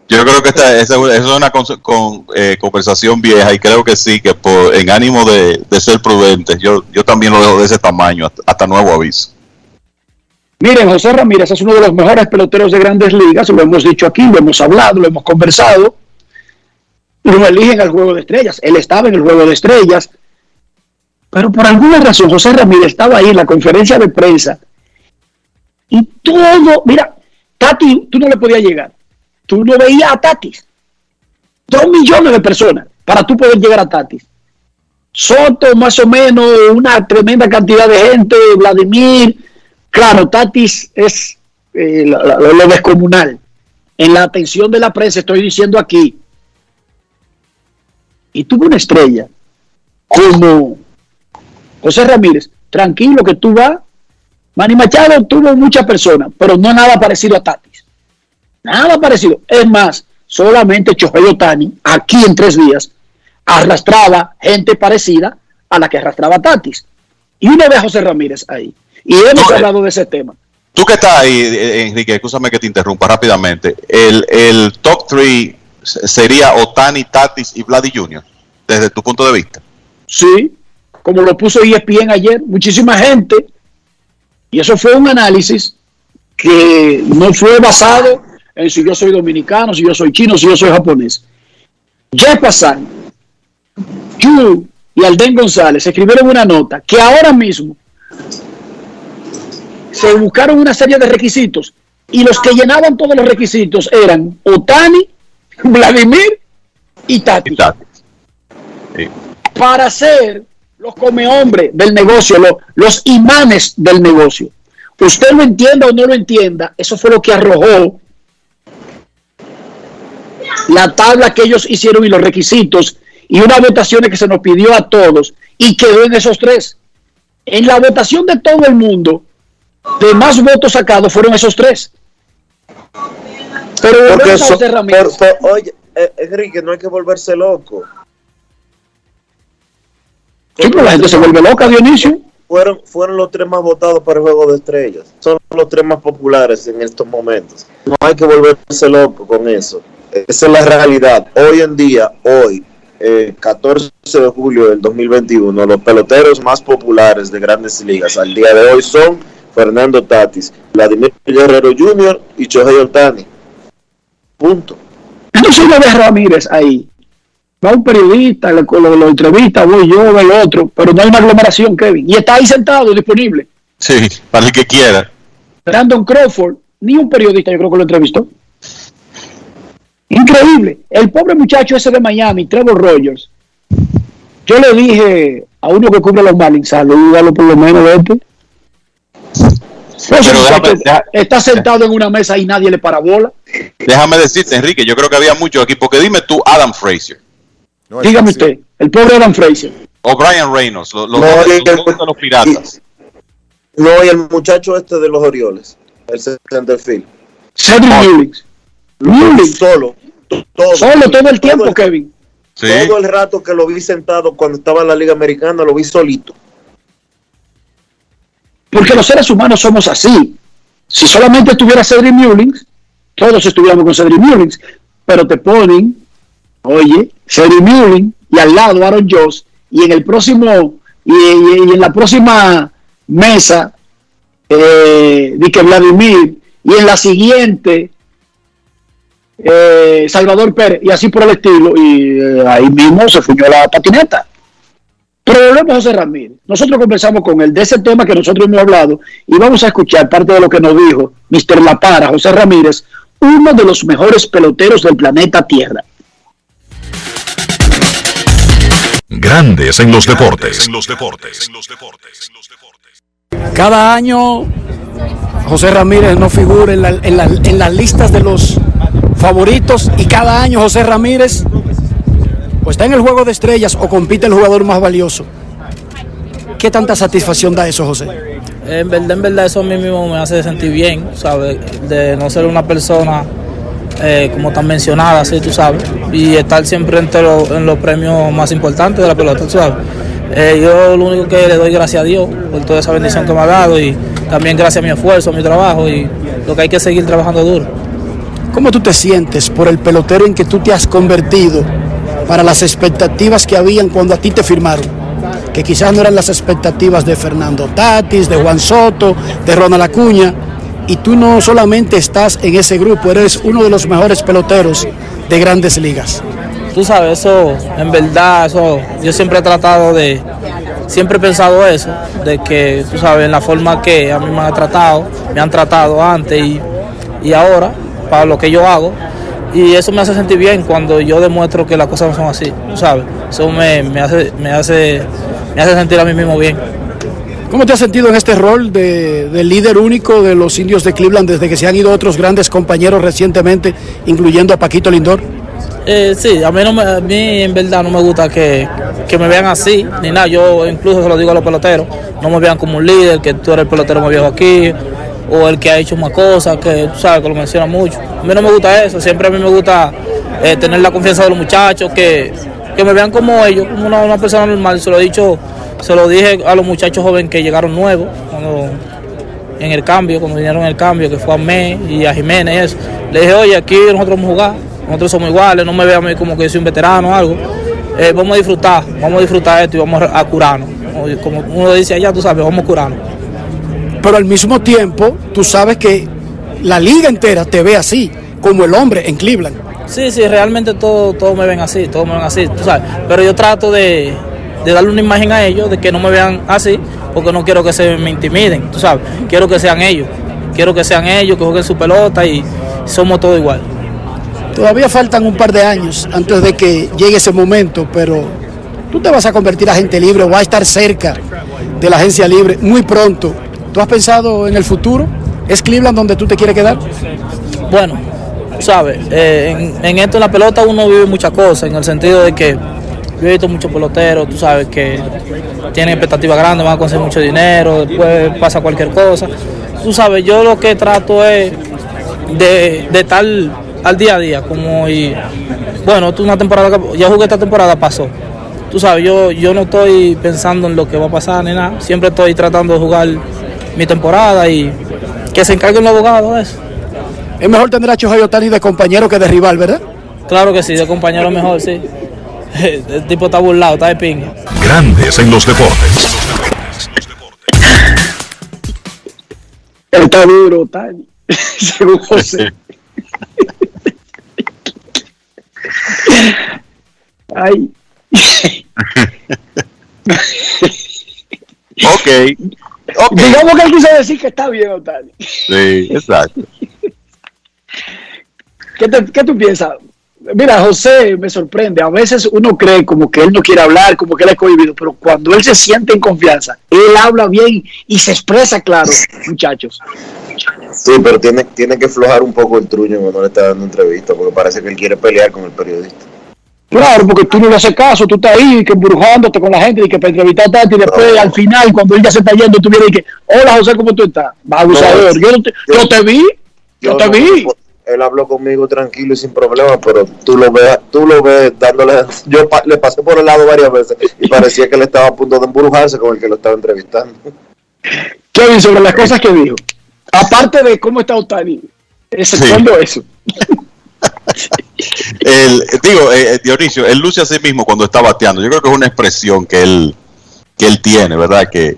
yo creo que esta, es una con, eh, conversación vieja y creo que sí, que por, en ánimo de, de ser prudentes, yo, yo también lo dejo de ese tamaño, hasta, hasta nuevo aviso. Miren, José Ramírez es uno de los mejores peloteros de grandes ligas, lo hemos dicho aquí, lo hemos hablado, lo hemos conversado. Lo eligen al juego de estrellas. Él estaba en el juego de estrellas. Pero por alguna razón, José Ramírez estaba ahí en la conferencia de prensa. Y todo, mira, Tati, tú no le podías llegar. Tú no veías a Tatis. Dos millones de personas para tú poder llegar a Tatis. Soto, más o menos, una tremenda cantidad de gente, Vladimir. Claro, Tatis es eh, lo, lo- descomunal. En la atención de la prensa, estoy diciendo aquí. Y tuvo una estrella como José Ramírez. Tranquilo que tú vas. Manny Machado tuvo muchas personas, pero no nada parecido a Tatis. Nada parecido. Es más, solamente Chohei Otani, aquí en tres días, arrastraba gente parecida a la que arrastraba Tatis. Y uno ve a José Ramírez ahí. Y hemos hablado de ese tema. Tú que estás ahí, eh, Enrique, escúchame que te interrumpa rápidamente. El, el top 3 sería Otani, Tatis y Vladi Jr., desde tu punto de vista. Sí, como lo puso ESPN ayer, muchísima gente. Y eso fue un análisis que no fue basado en si yo soy dominicano, si yo soy chino, si yo soy japonés. Jeff Passan, Yu y Alden González escribieron una nota que ahora mismo se buscaron una serie de requisitos y los que llenaban todos los requisitos eran Otani, Vladimir y Tati. Para ser los come hombre del negocio, lo- los imanes del negocio. Usted lo entienda o no lo entienda, eso fue lo que arrojó la tabla que ellos hicieron y los requisitos y unas votaciones que se nos pidió a todos y quedó en esos tres. En la votación de todo el mundo, de más votos sacados fueron esos tres. Pero Porque eso, por- por- oye, eh, Enrique, no hay que volverse loco. Sí, pero la gente se vuelve loca, Dionisio. Fueron, fueron los tres más votados para el juego de estrellas. Son los tres más populares en estos momentos. No hay que volverse loco con eso. Esa es la realidad. Hoy en día, hoy, eh, 14 de julio del 2021, los peloteros más populares de grandes ligas al día de hoy son Fernando Tatis, Vladimir Guerrero Jr. y Shohei Ohtani. Punto. Uno ve a Ramírez ahí. Va un periodista, lo, lo- lo entrevista, voy yo, el otro, pero no hay una aglomeración, Kevin. Y está ahí sentado, disponible. Sí, para el que quiera. Brandon Crawford, ni un periodista yo creo que lo entrevistó. Increíble. El pobre muchacho ese de Miami, Trevor Rogers. Yo le dije a uno que cubre los Marlins, salúdalo por lo menos, vete. Ese muchacho está sentado en una mesa y nadie le para bola. Déjame decirte, Enrique, yo creo que había muchos aquí, porque dime tú, Adam Frazier, Dígame usted, el pobre Adam Fraser. o Brian Reynolds, los, los No, dos- y los el- dos de los piratas. No, y el muchacho este de los Orioles, el centerfield. Cedric Mullins. Mullins. Solo. Todo, Solo todo el tiempo, el- Kevin. Todo el rato que lo vi sentado cuando estaba en la Liga Americana, lo vi solito. Porque los seres humanos somos así. Si solamente estuviera Cedric Mullins, todos estuviéramos con Cedric Mullins. Pero te ponen, oye, Mullins y al lado Aaron Josh y en el próximo y, en la próxima mesa eh, que Vladimir, y en la siguiente, eh, Salvador Pérez, y así por el estilo, y eh, ahí mismo se fuñó la patineta. Pero José Ramírez. Nosotros conversamos con él de ese tema que nosotros hemos hablado y vamos a escuchar parte de lo que nos dijo Mr. La Para, José Ramírez, uno de los mejores peloteros del planeta Tierra. Grandes en los deportes. Cada año José Ramírez no figura en, la- en la- en las listas de los favoritos y cada año José Ramírez o está en el juego de estrellas o compite el jugador más valioso. ¿Qué tanta satisfacción da eso, José? En verdad, en verdad, eso a mí mismo me hace sentir bien, ¿sabes? De no ser una persona eh, como tan mencionada, así, tú sabes, y estar siempre entre los- en los premios más importantes de la pelota, tú sabes. Eh, yo lo único que le doy gracias a Dios por toda esa bendición que me ha dado y también gracias a mi esfuerzo, a mi trabajo y lo que hay que seguir trabajando duro. ¿Cómo tú te sientes por el pelotero en que tú te has convertido para las expectativas que habían cuando a ti te firmaron? Que quizás no eran las expectativas de Fernando Tatis, de Juan Soto, de Ronald Acuña, y tú no solamente estás en ese grupo, eres uno de los mejores peloteros de grandes ligas. Tú sabes, eso, en verdad, eso, yo siempre he tratado de, siempre he pensado eso, de que, tú sabes, en la forma que a mí me han tratado, me han tratado antes y, y ahora, para lo que yo hago, y eso me hace sentir bien cuando yo demuestro que las cosas no son así, tú sabes, eso me, me hace, me hace, me hace sentir a mí mismo bien. ¿Cómo te has sentido en este rol de, de líder único de los indios de Cleveland desde que se han ido otros grandes compañeros recientemente, incluyendo a Paquito Lindor? Eh, sí, a mí, en verdad no me gusta que, que me vean así, ni nada. Yo incluso se lo digo a los peloteros, no me vean como un líder, que tú eres el pelotero más viejo aquí, o el que ha hecho más cosas, que tú sabes que lo menciona mucho. A mí no me gusta eso, siempre a mí me gusta eh, tener la confianza de los muchachos, que, que me vean como ellos, como una persona normal. Se lo he dicho, se lo dije a los muchachos jóvenes que llegaron nuevos, cuando en el cambio, cuando vinieron en el cambio, que fue a Mé y a Jiménez y eso. Le dije, oye, aquí nosotros vamos a jugar, nosotros somos iguales, no me vean a mí como que soy un veterano o algo. Eh, vamos a disfrutar, vamos a disfrutar esto y vamos a, a curarnos. Como uno dice allá, tú sabes, vamos a curarnos. Pero al mismo tiempo, tú sabes que la liga entera te ve así, como el hombre en Cleveland. Sí, sí, realmente todos todo me ven así, todos me ven así, tú sabes. Pero yo trato de, de darle una imagen a ellos, de que no me vean así, porque no quiero que se me intimiden, tú sabes. Quiero que sean ellos, quiero que sean ellos, que jueguen su pelota y somos todos igual. Todavía faltan un par de años antes de que llegue ese momento, pero tú te vas a convertir a agente libre o vas a estar cerca de la agencia libre muy pronto. ¿Tú has pensado en el futuro? ¿Es Cleveland donde tú te quieres quedar? Bueno, sabes, eh, en, en esto en la pelota uno vive muchas cosas, en el sentido de que yo he visto muchos peloteros, tú sabes, que tienen expectativas grandes, van a conseguir mucho dinero, después pasa cualquier cosa. Tú sabes, yo lo que trato es de, de estar al día a día, como y bueno, es una temporada que ya jugué esta temporada, pasó. Tú sabes, yo, yo no estoy pensando en lo que va a pasar ni nada, siempre estoy tratando de jugar mi temporada y que se encargue un abogado de eso. Es mejor tener a Shohei Otani de compañero que de rival, ¿verdad? Claro que sí, de compañero mejor, sí. El (laughs) tipo está burlado, está de pinga. Grandes en los deportes. Está duro, Tani. (laughs) Según José. Ay. ok. Digamos que él quiso decir que está bien, Otani. Sí, exacto. ¿Qué, te- qué tú piensas? Mira, José me sorprende. A veces uno cree como que él no quiere hablar, como que él es cohibido, pero cuando él se siente en confianza, él habla bien y se expresa claro, (laughs) muchachos. Sí, pero tiene, tiene que flojar un poco el truño cuando le está dando entrevista, porque parece que él quiere pelear con el periodista. Claro, porque tú no le haces caso, tú estás ahí que embrujándote con la gente y que para entrevistar tanto y después al final, cuando él ya se está yendo, tú vienes y que, hola José, ¿cómo tú estás? Va abusador. Yo, no te, yo te vi, yo, te vi. Él habló conmigo tranquilo y sin problema, pero tú lo ves, tú lo ves dándole. Yo pa- le pasé por el lado varias veces y parecía que él estaba a punto de embrujarse con el que lo estaba entrevistando. Kevin, sobre las cosas que dijo. Aparte de cómo está Otani, exceptuando eso. (laughs) El, digo, eh, Dionisio, él luce a sí mismo cuando está bateando. Yo creo que es una expresión que él, que él tiene, ¿verdad? Que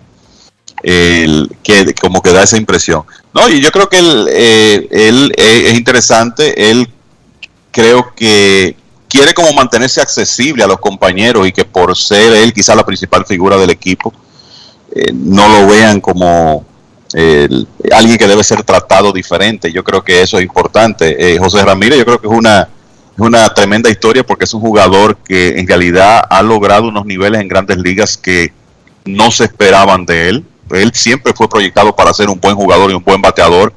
el, que como que da esa impresión. No, y yo creo que él, eh, eh, es interesante, él creo que quiere como mantenerse accesible a los compañeros y que por ser él quizá la principal figura del equipo, eh, no lo vean como el- alguien que debe ser tratado diferente. Yo creo que eso es importante. José Ramírez, yo creo que es una, es una tremenda historia porque es un jugador que en realidad ha logrado unos niveles en grandes ligas que no se esperaban de él. Él siempre fue proyectado para ser un buen jugador y un buen bateador,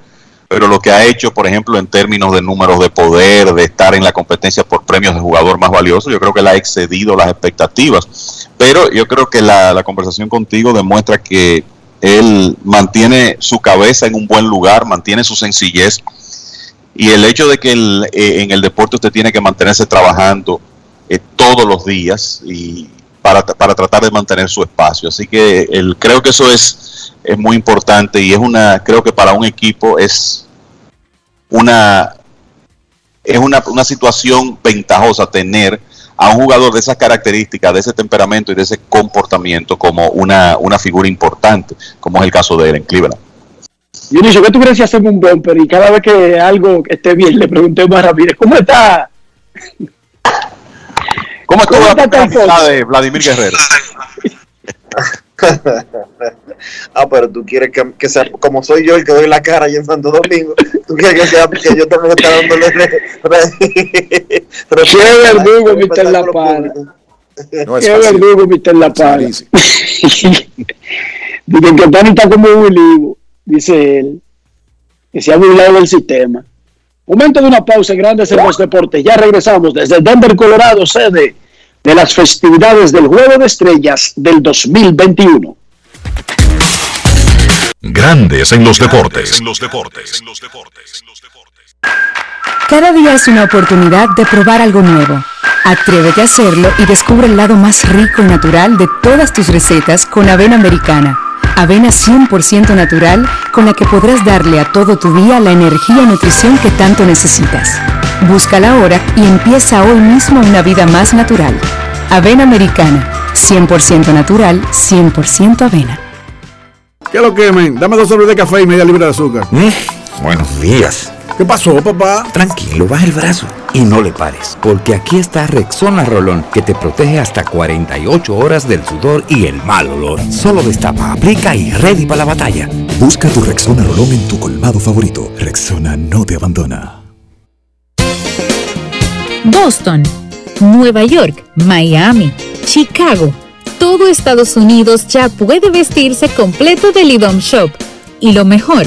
pero lo que ha hecho, por ejemplo, en términos de números de poder, de estar en la competencia por premios de jugador más valioso, yo creo que le ha excedido las expectativas. Pero yo creo que la, conversación contigo demuestra que él mantiene su cabeza en un buen lugar, mantiene su sencillez y el hecho de que el, eh, en el deporte usted tiene que mantenerse trabajando eh, todos los días y para, para tratar de mantener su espacio. Así que el, creo que eso es, es muy importante y es una, creo que para un equipo es una, es una, una situación ventajosa tener a un jugador de esas características, de ese temperamento y de ese comportamiento como una, una figura importante, como es el caso de él en Cleveland. Dionisio, ¿qué tú crees si hacemos un bumper y cada vez que algo esté bien le preguntemos a Ramírez, ¿cómo está? ¿Cómo estuvo la está mitad de Vladimir Guerrero? (laughs) ah, pero tú quieres que, que sea como soy yo el que doy la cara allá en Santo Domingo. Tú quieres que sea que yo también esté dándole. re- verdugo, (laughs) Mr. La Pana. No es verdugo, Mr. La Pana. (laughs) Dice que Tani está como un olivo, dice él, que se ha burlado del sistema. Momento de una pausa en Grandes en los Deportes. Ya regresamos desde Denver, Colorado, sede de las festividades del Juego de Estrellas del 2021. Grandes en los deportes. Cada día es una oportunidad de probar algo nuevo. Atrévete a hacerlo y descubre el lado más rico y natural de todas tus recetas con avena americana. Avena 100% natural con la que podrás darle a todo tu día la energía y nutrición que tanto necesitas. Búscala ahora y empieza hoy mismo una vida más natural. Avena americana, 100% natural, 100% avena. ¿Qué lo quemen? Dame dos sobres de café y media libra de azúcar. Buenos días. ¿Qué pasó, papá? Tranquilo, baja el brazo y no le pares, porque aquí está Rexona Rolón, que te protege hasta 48 horas del sudor y el mal olor. Solo destapa, aplica y ready para la batalla. Busca tu Rexona Rolón en tu colmado favorito. Rexona no te abandona. Boston, Nueva York, Miami, Chicago. Todo Estados Unidos ya puede vestirse completo del IDOM Shop. Y lo mejor,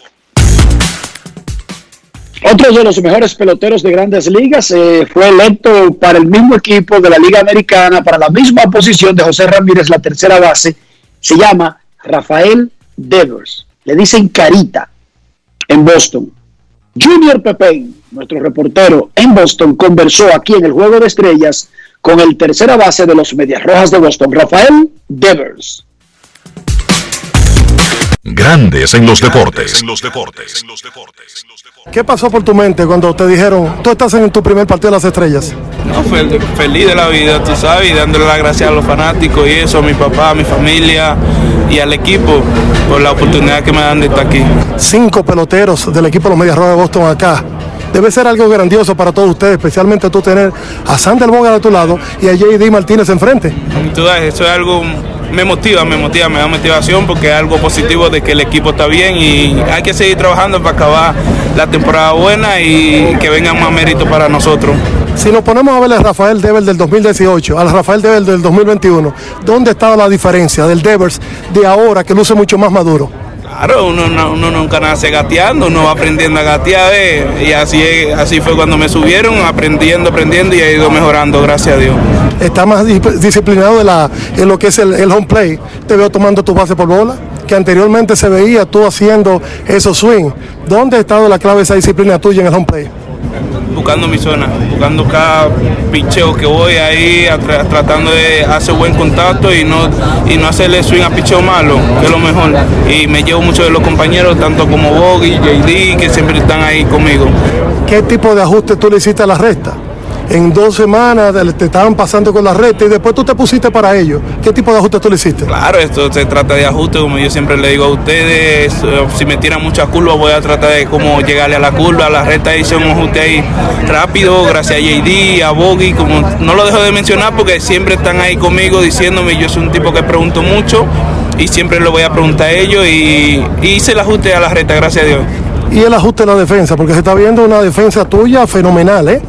Otro de los mejores peloteros de grandes ligas eh, fue electo para el mismo equipo de la Liga Americana, para la misma posición de José Ramírez, la tercera base. Se llama Rafael Devers. Le dicen Carita en Boston. Junior Pepén, nuestro reportero en Boston, conversó aquí en el Juego de Estrellas con el tercera base de los Medias Rojas de Boston, Rafael Devers. Grandes en los deportes. ¿Qué pasó por tu mente cuando te dijeron, tú estás en tu primer partido de las estrellas? No, fel- feliz de la vida, tú sabes, y dándole las gracias a los fanáticos y eso, a mi papá, a mi familia y al equipo por la oportunidad que me dan de estar aquí. Cinco peloteros del equipo de los Medias Rojas de Boston acá. Debe ser algo grandioso para todos ustedes, especialmente tú tener a Sander Boga de tu lado y a JD Martínez enfrente. Eso es algo, me motiva, me motiva, me da motivación porque es algo positivo de que el equipo está bien y hay que seguir trabajando para acabar la temporada buena y que vengan más méritos para nosotros. Si nos ponemos a ver el Rafael Devers del 2018 al Rafael Devers del 2021, ¿dónde estaba la diferencia del Devers de ahora que luce mucho más maduro? Claro, uno, no- uno nunca nace gateando, uno va aprendiendo a gatear y así, así fue cuando me subieron, aprendiendo, aprendiendo y ha ido mejorando, gracias a Dios. Está más di- disciplinado de la, en lo que es el, el home play. Te veo tomando tu base por bola, que anteriormente se veía tú haciendo esos swing. ¿Dónde ha estado la clave de esa disciplina tuya en el home play? Buscando mi zona, buscando cada picheo que voy ahí, tratando de hacer buen contacto y no, y no hacerle swing a picheo malo, que es lo mejor. Y me llevo mucho de los compañeros, tanto como Boggy, JD, que siempre están ahí conmigo. ¿Qué tipo de ajuste tú le hiciste a la recta? En dos semanas te- estaban pasando con la recta y después tú te pusiste para ello. ¿Qué tipo de ajuste tú le hiciste? Claro, esto se trata de ajuste, como yo siempre le digo a ustedes, eh, si me tiran muchas curvas voy a tratar de cómo llegarle a la curva, a la recta hice un ajuste ahí rápido, gracias a JD, a Boggy, como no lo dejo de mencionar porque siempre están ahí conmigo diciéndome, yo soy un tipo que pregunto mucho y siempre le voy a preguntar a ellos y, y hice el ajuste a la recta, gracias a Dios. Y el ajuste de la defensa, porque se está viendo una defensa tuya fenomenal, ¿eh?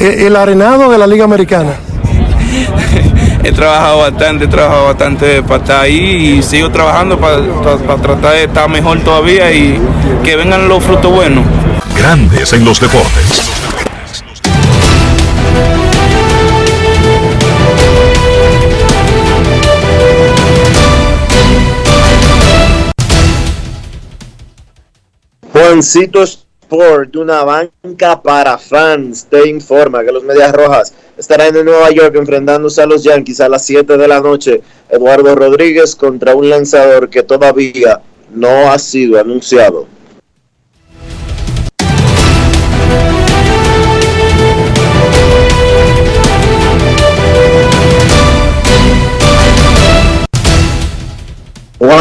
Eh, El arenado de la Liga Americana. (laughs) He trabajado bastante, he trabajado bastante para estar ahí y sigo trabajando para, para- para tratar de estar mejor todavía y que vengan los frutos buenos. Grandes en los deportes. Juancito Sport, una banca para fans, te informa que los Medias Rojas estarán en Nueva York enfrentándose a los Yankees a las 7 de la noche. Eduardo Rodríguez contra un lanzador que todavía no ha sido anunciado.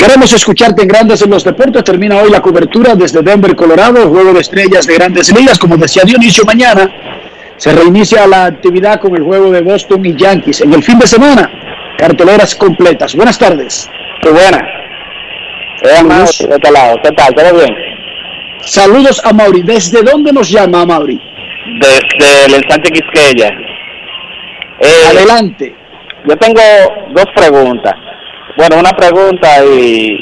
Queremos escucharte en Grandes en los Deportes. Termina hoy la cobertura desde Denver, Colorado, juego de estrellas de grandes ligas. Como decía Dionisio, mañana se reinicia la actividad con el juego de Boston y Yankees. En el fin de semana, carteleras completas. Buenas tardes. Qué buena. Saludos. de este lado. ¿Qué tal? ¿Todo bien? Saludos a Mauri. ¿Desde dónde nos llama Mauri? Desde el Sánchez Quisqueya. Eh, Adelante. Yo tengo dos preguntas. Bueno, una pregunta y,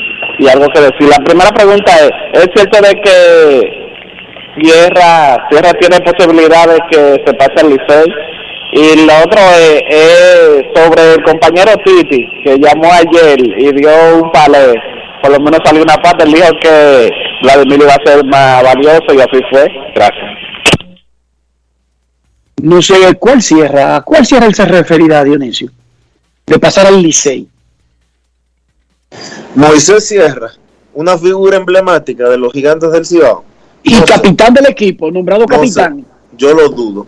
algo que decir. La primera pregunta es, ¿es cierto de que Sierra, Sierra tiene posibilidad de que se pase al Licey? Y lo otro es, sobre el compañero Titi, que llamó ayer y dio un palé. Por lo menos salió una parte, él dijo que Vladimir iba a ser más valioso y así fue. Gracias. No sé cuál cierra. ¿A cuál cierra él se referirá, Dionisio? De pasar al Licey. Moisés Sierra, una figura emblemática de los gigantes del Cibao. Y capitán del equipo, nombrado No sé, capitán. yo lo dudo.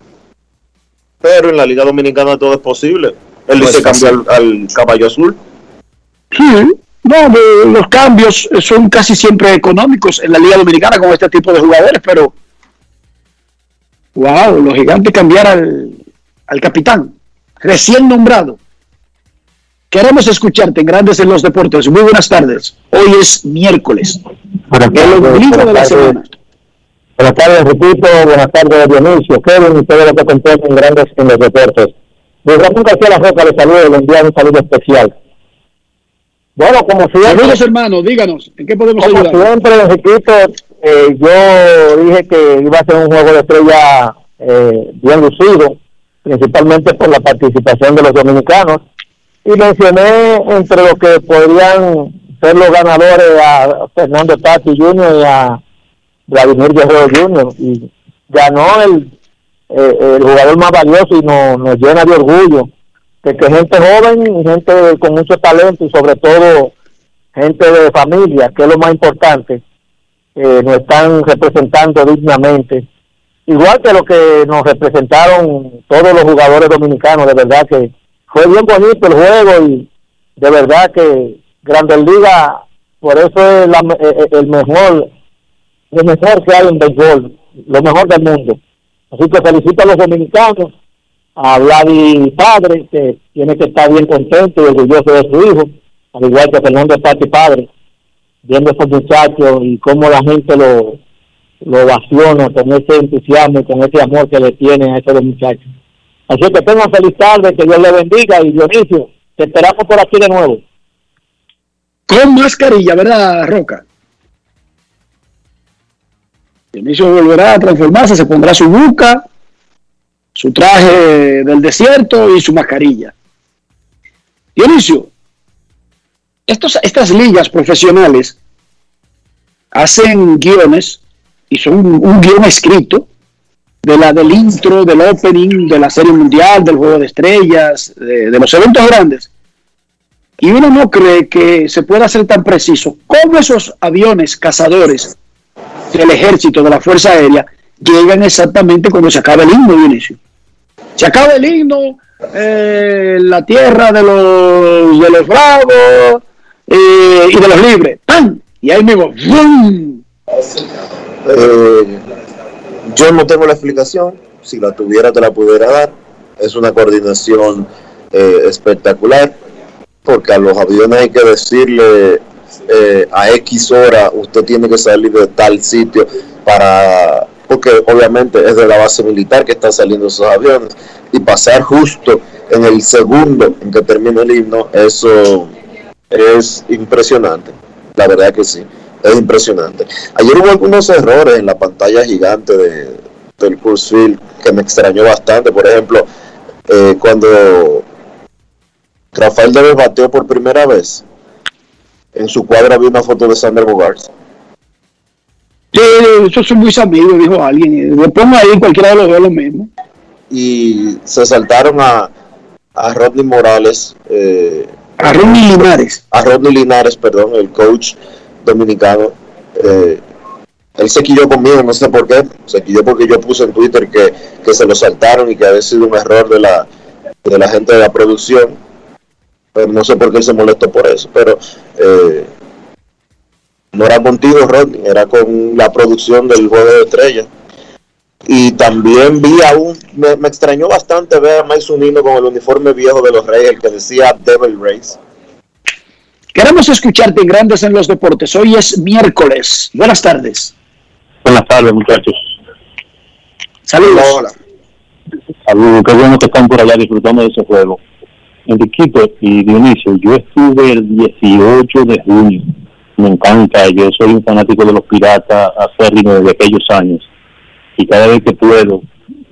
Pero en la Liga Dominicana todo es posible. Él Pues dice sí. cambiar al, al caballo azul. Sí, no, de- los cambios son casi siempre económicos en la Liga Dominicana con este tipo de jugadores, pero wow, los gigantes cambiar al, al capitán, recién nombrado. Queremos escucharte en Grandes en los Deportes. Muy buenas tardes. Hoy es miércoles. El ombligo de la semana. Buenas tardes, repito. Buenas tardes, Dionisio, Kevin y todos los que acompañan Grandes en los Deportes. De Ramón García La Roca le saludo y le envío un saludo especial. Bueno, como siempre, Saludos, hermano. Díganos, ¿en qué podemos como ayudar? siempre, Enriquito, eh, yo dije que iba a ser un juego de estrella eh, bien lucido, principalmente por la participación de los dominicanos, y mencioné entre los que podrían ser los ganadores a Fernando Tati Jr. y a Vladimir Guerrero Jr. y ganó el, eh, el jugador más valioso y nos, nos llena de orgullo de que gente joven y gente con mucho talento y sobre todo gente de familia, que es lo más importante, eh, nos están representando dignamente. Igual que lo que nos representaron todos los jugadores dominicanos, de verdad que fue bien bonito el juego y de verdad que Grandes Ligas, por eso es la, eh, eh, el mejor, lo mejor que hay en béisbol, lo mejor del mundo. Así que felicito a los dominicanos, a Vladi padre, que tiene que estar bien contento y orgulloso de su hijo, al igual que Fernando Tati padre, viendo a muchachos y cómo la gente lo, lo ovaciona con ese entusiasmo y con ese amor que le tienen a esos muchachos. Así que tengan feliz tarde, que Dios le bendiga y Dionisio, te esperamos por aquí de nuevo. Con mascarilla, ¿verdad, Roca? Dionisio volverá a transformarse, se pondrá su buca, su traje del desierto y su mascarilla. Dionisio, estos, estas ligas profesionales hacen guiones y son un, un guion escrito de la del intro, del opening, de la serie mundial, del juego de estrellas, de, los eventos grandes. Y uno no cree que se pueda ser tan preciso cómo esos aviones cazadores del ejército, de la Fuerza Aérea, llegan exactamente cuando se acaba el himno, Dionisio. Se acaba el himno, eh, la tierra de los, de los bravos eh, y de los libres. ¡Pam! Y ahí mismo, ¡vum! Eh, yo no tengo la explicación, si la tuviera te la pudiera dar. Es una coordinación eh, espectacular, porque a los aviones hay que decirle eh, a X hora usted tiene que salir de tal sitio para, porque obviamente es de la base militar que están saliendo esos aviones, y pasar justo en el segundo en que termina el himno, eso es impresionante, la verdad que sí es impresionante. Ayer hubo algunos errores en la pantalla gigante de, del Coors Field que me extrañó bastante. Por ejemplo, eh, cuando Rafael Deves bateó por primera vez, en su cuadro había una foto de Sander Bogarts. Sí, esos son muy amigos, dijo alguien. Lo pongo ahí, cualquiera de los dos lo mismo. Y se saltaron a, a Rodney Morales. Eh, a Rodney Linares. A Rodney Linares, perdón, el coach dominicano. Eh, él se quilló conmigo, no sé por qué. Se quilló porque yo puse en Twitter que, que se lo saltaron y que había sido un error de la, de la gente de la producción. Pero no sé por qué él se molestó por eso. Pero eh, no era contigo, Rodney, era con la producción del juego de estrellas. Y también vi a un, me, me extrañó bastante ver a Mike Zunino con el uniforme viejo de los Reyes, el que decía Devil Race. Queremos escucharte en Grandes en los Deportes. Hoy es miércoles. Buenas tardes. Buenas tardes, muchachos. Saludos. Hola. Saludos, qué bueno que están por allá disfrutando de ese juego. Enriquito y Dionisio, yo estuve el 18 de junio. Me encanta, yo soy un fanático de los piratas acérrimo desde aquellos años. Y cada vez que puedo,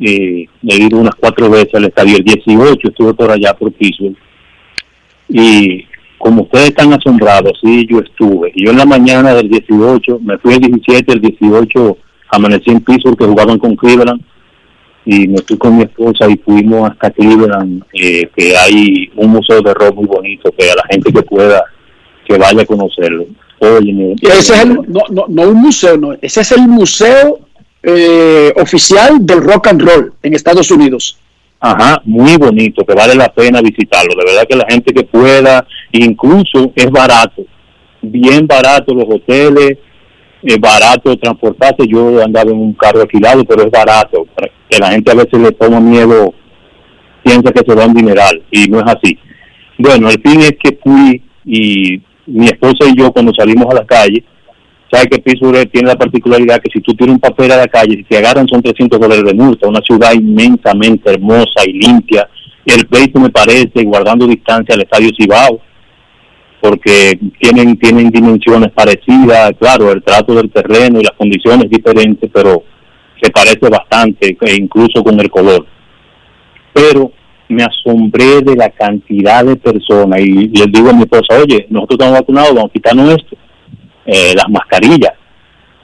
eh, he ido unas cuatro veces al estadio. El 18 estuve por allá por Pittsburgh. Y como ustedes están asombrados, sí, yo estuve. Y yo en la mañana del 18, me fui el 17, el 18 amanecí en piso que jugaban con Cleveland y me fui con mi esposa y fuimos hasta Cleveland, eh, que hay un museo de rock muy bonito, que a la gente que pueda, que vaya a conocerlo. Oye, Ese es el, no, no, no un museo, no. Ese es el museo eh, oficial del rock and roll en Estados Unidos. Ajá, muy bonito, que vale la pena visitarlo. De verdad que la gente que pueda, incluso es barato, bien barato los hoteles, es barato transportarse. Yo andaba en un carro alquilado, pero es barato. Que la gente a veces le toma miedo, piensa que se va un dineral, y no es así. Bueno, el fin es que fui y mi esposa y yo cuando salimos a la calle, sabe que Pittsburgh tiene la particularidad que si tú tienes un papel a la calle, si te agarran son 300 dólares de multa, una ciudad inmensamente hermosa y limpia. El pleito me parece, guardando distancia al Estadio Cibao, porque tienen tienen dimensiones parecidas, claro, el trato del terreno y las condiciones diferentes, pero se parece bastante, e incluso con el color. Pero me asombré de la cantidad de personas y les digo a mi esposa, oye, nosotros estamos vacunados, vamos a quitarnos esto, eh, las mascarillas.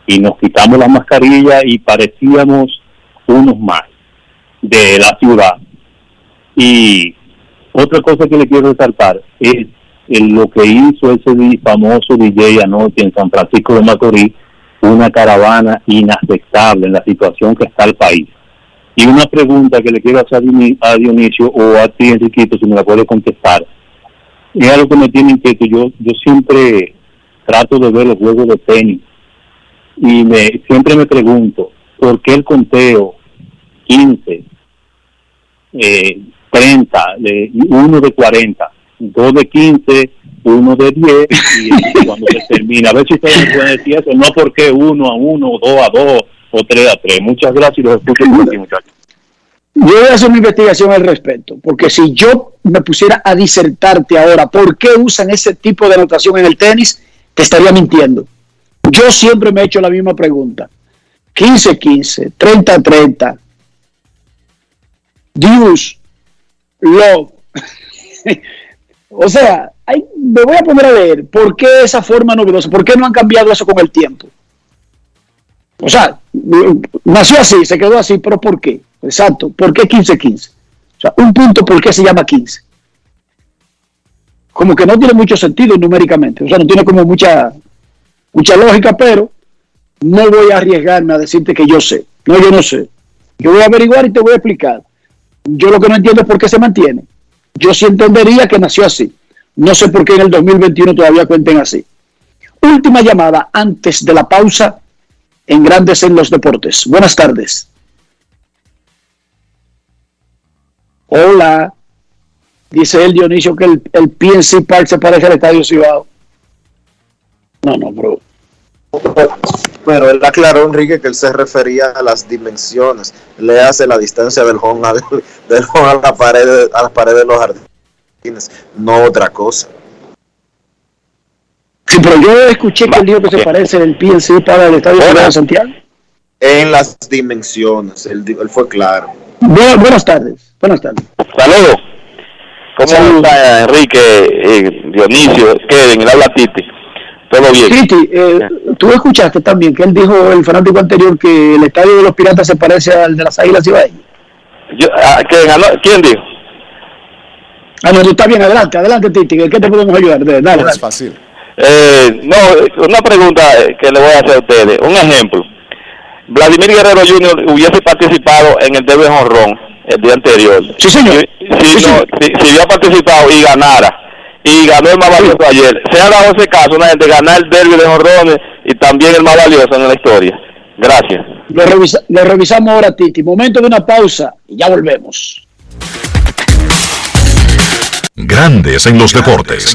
Y nos quitamos las mascarillas y parecíamos unos más de la ciudad. Y otra cosa que le quiero resaltar es lo que hizo ese famoso DJ anoche en San Francisco de Macorís, una caravana inaceptable en la situación que está el país. Y una pregunta que le quiero hacer a Dionisio- o a ti, Enriquito, si me la puedes contestar. Es algo que me tiene inquieto. Yo, yo siempre trato de ver los juegos de tenis y me, siempre me pregunto, ¿por qué el conteo 15, eh, 30, de, uno de 40, dos de 15, uno de 10 y (laughs) cuando se termina? A ver si ustedes me pueden decir eso, no porque uno a uno, o dos a dos o tres a tres. Muchas gracias y los escucho por aquí, muchachos. Yo voy a hacer una investigación al respecto, porque si yo me pusiera a disertarte ahora por qué usan ese tipo de anotación en el tenis, te estaría mintiendo. Yo siempre me he hecho la misma pregunta. 15-15, 30-30, Deuce, Love. o sea, hay- me voy a poner a leer por qué esa forma novedosa, por qué no han cambiado eso con el tiempo. O sea, nació así, se quedó así, pero ¿por qué? Exacto, ¿por qué 15-15? O sea, un punto, ¿por qué se llama 15? Como que no tiene mucho sentido numéricamente, o sea, no tiene como mucha, mucha lógica, pero no voy a arriesgarme a decirte que yo sé. No, yo no sé. Yo voy a averiguar y te voy a explicar. Yo lo que no entiendo es por qué se mantiene. Yo sí entendería que nació así. No sé por qué en el 2021 todavía cuenten así. Última llamada antes de la pausa en Grandes en los Deportes. Buenas tardes. Hola. Dice el Dionisio que el, el PNC Park se parece al Estadio Cibao. No, no, bro. Pero él aclaró, Enrique, que él se refería a las dimensiones. Le hace la distancia del home, al, (laughs) del home a la pared, a la pared de los jardines, no otra cosa. Sí, pero yo escuché que él dijo que se parece el PNC para el Estadio Cibao de Santiago. En las dimensiones, él, él fue claro. Bu- buenas tardes. Buenas tardes. Saludos. ¿Cómo está Enrique, eh, Dionisio, Kevin, le habla Titi? Todo bien. Titi, eh, tú escuchaste también que él dijo, el fanático anterior, que el estadio de los piratas se parece al de las águilas Ibaeñas. Yo, ah, ¿quién, dijo? Ah, no, tú estás bien, adelante, adelante, Titi, ¿en qué te podemos ayudar? Dale, dale. Es fácil. Eh, no, una pregunta eh, que le voy a hacer a ustedes. Un ejemplo. Vladimir Guerrero Jr. hubiese participado en el debe honrón el día anterior. Sí, señor. Si, si, no, si, si hubiera participado y ganara, y ganó el más valioso ayer, se ha dado ese caso, una gente ganar el derby de honrones y también el más valioso en la historia. Gracias. Lo, revisa- lo revisamos ahora, Titi. Momento de una pausa y ya volvemos. Grandes en los deportes.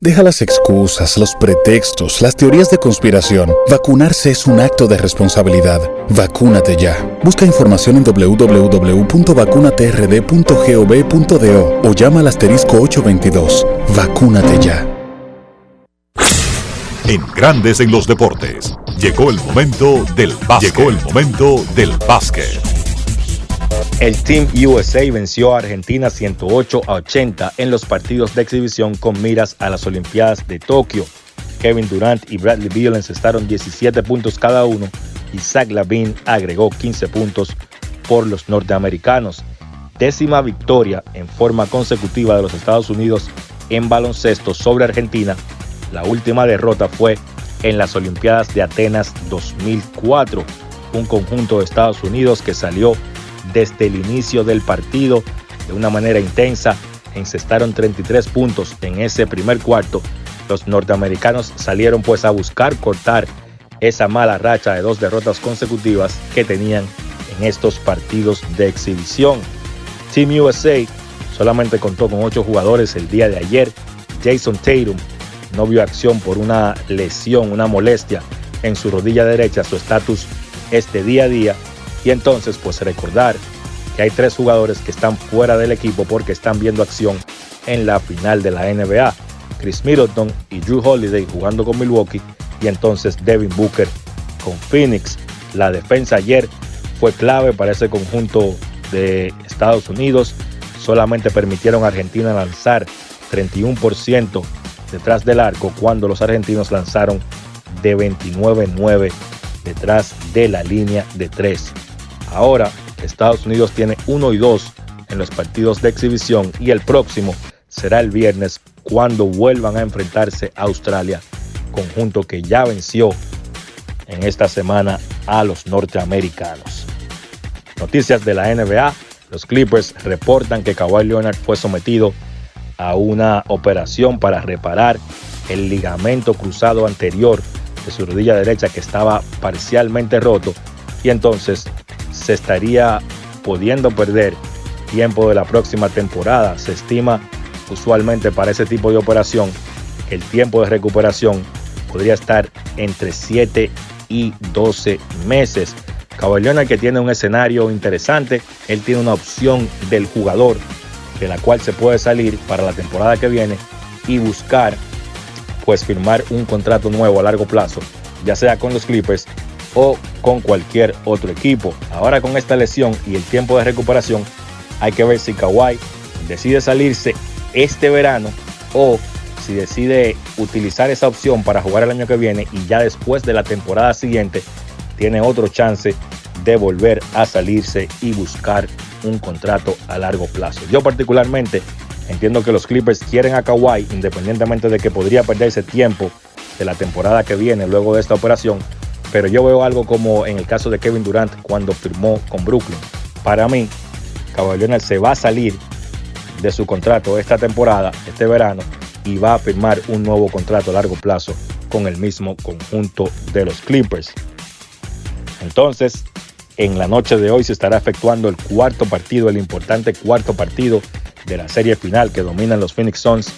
Deja las excusas, los pretextos, las teorías de conspiración. Vacunarse es un acto de responsabilidad. Vacúnate ya. Busca información en www.vacunatrd.gov.do o llama al asterisco 822. Vacúnate ya. En Grandes en los deportes. Llegó el momento del básquet. Llegó el momento del básquet. El Team USA venció a Argentina 108 a 80 en los partidos de exhibición con miras a las Olimpiadas de Tokio. Kevin Durant y Bradley Beal encestaron 17 puntos cada uno, y Zach Lavin agregó 15 puntos por los norteamericanos. Décima victoria en forma consecutiva de los Estados Unidos en baloncesto sobre Argentina. La última derrota fue en las Olimpiadas de Atenas 2004, un conjunto de Estados Unidos que salió desde el inicio del partido de una manera intensa, encestaron 33 puntos en ese primer cuarto. Los norteamericanos salieron pues a buscar cortar esa mala racha de dos derrotas consecutivas que tenían en estos partidos de exhibición. Team USA solamente contó con ocho jugadores el día de ayer. Jason Tatum no vio acción por una lesión, una molestia en su rodilla derecha, su estatus este día a día. Y entonces, pues recordar que hay tres jugadores que están fuera del equipo porque están viendo acción en la final de la NBA. Chris Middleton y Drew Holiday jugando con Milwaukee y entonces Devin Booker con Phoenix. La defensa ayer fue clave para ese conjunto de Estados Unidos. Solamente permitieron a Argentina lanzar 31% detrás del arco cuando los argentinos lanzaron de 29-9 detrás de la línea de 3. Ahora Estados Unidos tiene 1 y 2 en los partidos de exhibición y el próximo será el viernes cuando vuelvan a enfrentarse a Australia, conjunto que ya venció en esta semana a los norteamericanos. Noticias de la NBA, los Clippers reportan que Kawhi Leonard fue sometido a una operación para reparar el ligamento cruzado anterior de su rodilla derecha que estaba parcialmente roto y entonces se estaría pudiendo perder tiempo de la próxima temporada. Se estima usualmente para ese tipo de operación que el tiempo de recuperación podría estar entre 7 y 12 meses. Caballona que tiene un escenario interesante, él tiene una opción del jugador de la cual se puede salir para la temporada que viene y buscar pues firmar un contrato nuevo a largo plazo, ya sea con los Clippers o con cualquier otro equipo. Ahora con esta lesión y el tiempo de recuperación, hay que ver si Kawhi decide salirse este verano o si decide utilizar esa opción para jugar el año que viene y ya después de la temporada siguiente tiene otro chance de volver a salirse y buscar un contrato a largo plazo. Yo particularmente entiendo que los Clippers quieren a Kawhi independientemente de que podría perderse tiempo de la temporada que viene luego de esta operación, pero yo veo algo como en el caso de Kevin Durant cuando firmó con Brooklyn. Para mí, Kawhi se va a salir de su contrato esta temporada, este verano, y va a firmar un nuevo contrato a largo plazo con el mismo conjunto de los Clippers. Entonces, en la noche de hoy se estará efectuando el cuarto partido, el importante cuarto partido de la serie final que dominan los Phoenix Suns,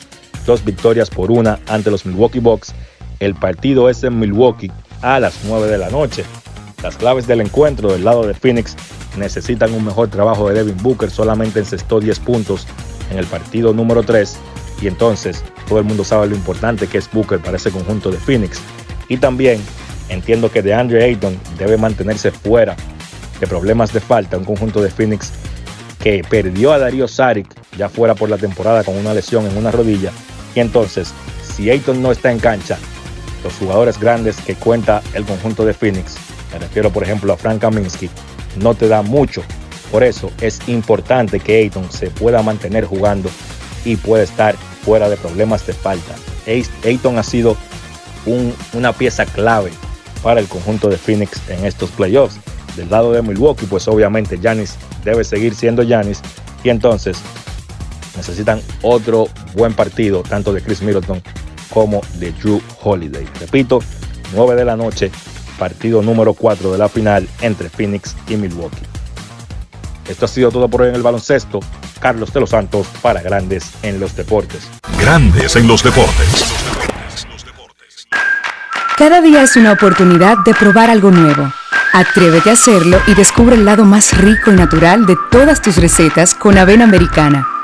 dos victorias por una ante los Milwaukee Bucks. El partido es en Milwaukee a las 9 de la noche. Las claves del encuentro del lado de Phoenix necesitan un mejor trabajo de Devin Booker, solamente encestó 10 puntos en el partido número 3 y entonces todo el mundo sabe lo importante que es Booker para ese conjunto de Phoenix. Y también entiendo que DeAndre Ayton debe mantenerse fuera de problemas de falta, un conjunto de Phoenix que perdió a Darío Saric ya fuera por la temporada con una lesión en una rodilla. Y entonces, si Ayton no está en cancha, los jugadores grandes que cuenta el conjunto de Phoenix, me refiero por ejemplo a Frank Kaminsky, no te da mucho. Por eso es importante que Ayton se pueda mantener jugando y pueda estar fuera de problemas de falta. Ayton ha sido una pieza clave para el conjunto de Phoenix en estos playoffs. Del lado de Milwaukee, pues obviamente Janis debe seguir siendo Janis y entonces necesitan otro buen partido, tanto de Chris Middleton como de Drew Holiday. Repito, 9 de la noche, partido número 4 de la final entre Phoenix y Milwaukee. Esto ha sido todo por hoy en el baloncesto. Carlos de los Santos para Grandes en los Deportes. Grandes en los Deportes. Cada día es una oportunidad de probar algo nuevo. Atrévete a hacerlo y descubre el lado más rico y natural de todas tus recetas con avena americana.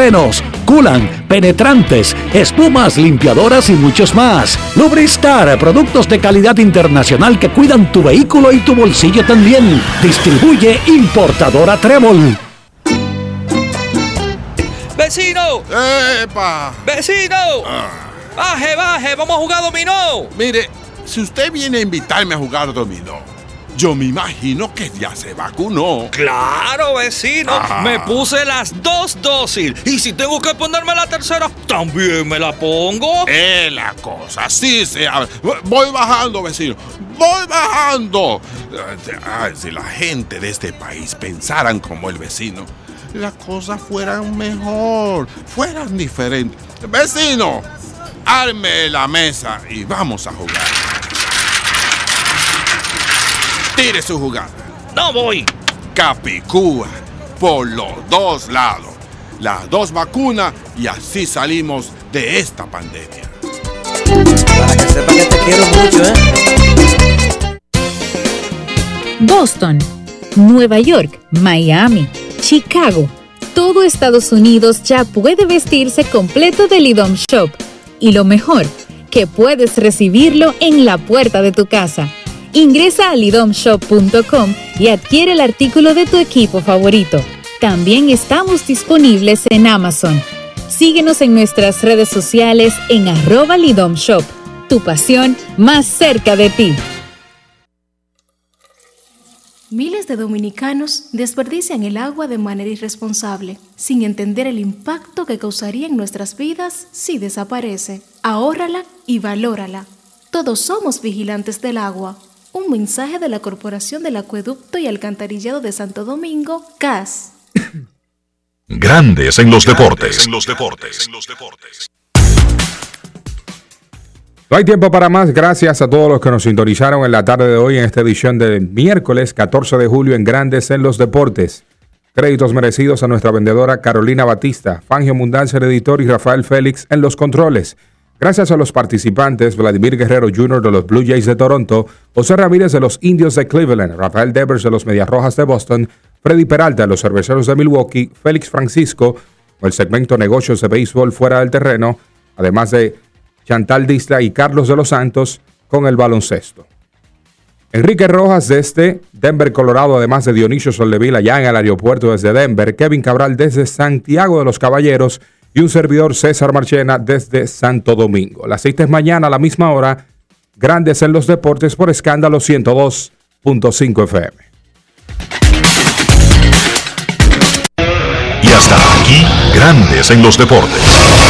frenos, culan, penetrantes, espumas, limpiadoras y muchos más. Lubristar, productos de calidad internacional que cuidan tu vehículo y tu bolsillo también. Distribuye importadora Trébol. ¡Vecino! ¡Epa! ¡Vecino! ¡Baje, baje! ¡Vamos a jugar dominó! Mire, si usted viene a invitarme a jugar dominó, yo me imagino que ya se vacunó. ¡Claro, vecino! Ajá. Me puse las dos dosis. Y si tengo que ponerme la tercera, también me la pongo. Es la cosa, sí se habla. Voy bajando, vecino. Voy bajando. Ay, si la gente de este país pensaran como el vecino, las cosas fueran mejor, fueran diferentes. Vecino, arme la mesa y vamos a jugar. Tire su jugada. No voy. Capicúa por los dos lados. Las dos vacunas y así salimos de esta pandemia. Para que sepa que te quiero mucho, ¿eh? Boston, Nueva York, Miami, Chicago. Todo Estados Unidos ya puede vestirse completo del IDOM Shop. Y lo mejor, que puedes recibirlo en la puerta de tu casa. Ingresa a lidomshop.com y adquiere el artículo de tu equipo favorito. También estamos disponibles en Amazon. Síguenos en nuestras redes sociales en arroba lidomshop. Tu pasión más cerca de ti. Miles de dominicanos desperdician el agua de manera irresponsable, sin entender el impacto que causaría en nuestras vidas si desaparece. Ahórrala y valórala. Todos somos vigilantes del agua. Un mensaje de la Corporación del Acueducto y Alcantarillado de Santo Domingo, CAS. Grandes en los deportes. En los deportes. No hay tiempo para más. Gracias a todos los que nos sintonizaron en la tarde de hoy en esta edición de miércoles 14 de julio en Grandes en los Deportes. Créditos merecidos a nuestra vendedora Carolina Batista, Fangio Mundanza, el editor, y Rafael Félix en los controles. Gracias a los participantes, Vladimir Guerrero Jr. de los Blue Jays de Toronto, José Ramírez de los Indios de Cleveland, Rafael Devers de los Medias Rojas de Boston, Freddy Peralta de los Cerveceros de Milwaukee, Félix Francisco, el segmento Negocios de Béisbol fuera del terreno, además de Chantal Disla y Carlos de los Santos con el baloncesto. Enrique Rojas desde Denver, Colorado, además de Dionisio Soldevila allá en el aeropuerto desde Denver, Kevin Cabral desde Santiago de los Caballeros y un servidor César Marchena desde Santo Domingo. Las citas mañana a la misma hora, grandes en los deportes por escándalo 102.5 FM. Y hasta aquí, Grandes en los deportes.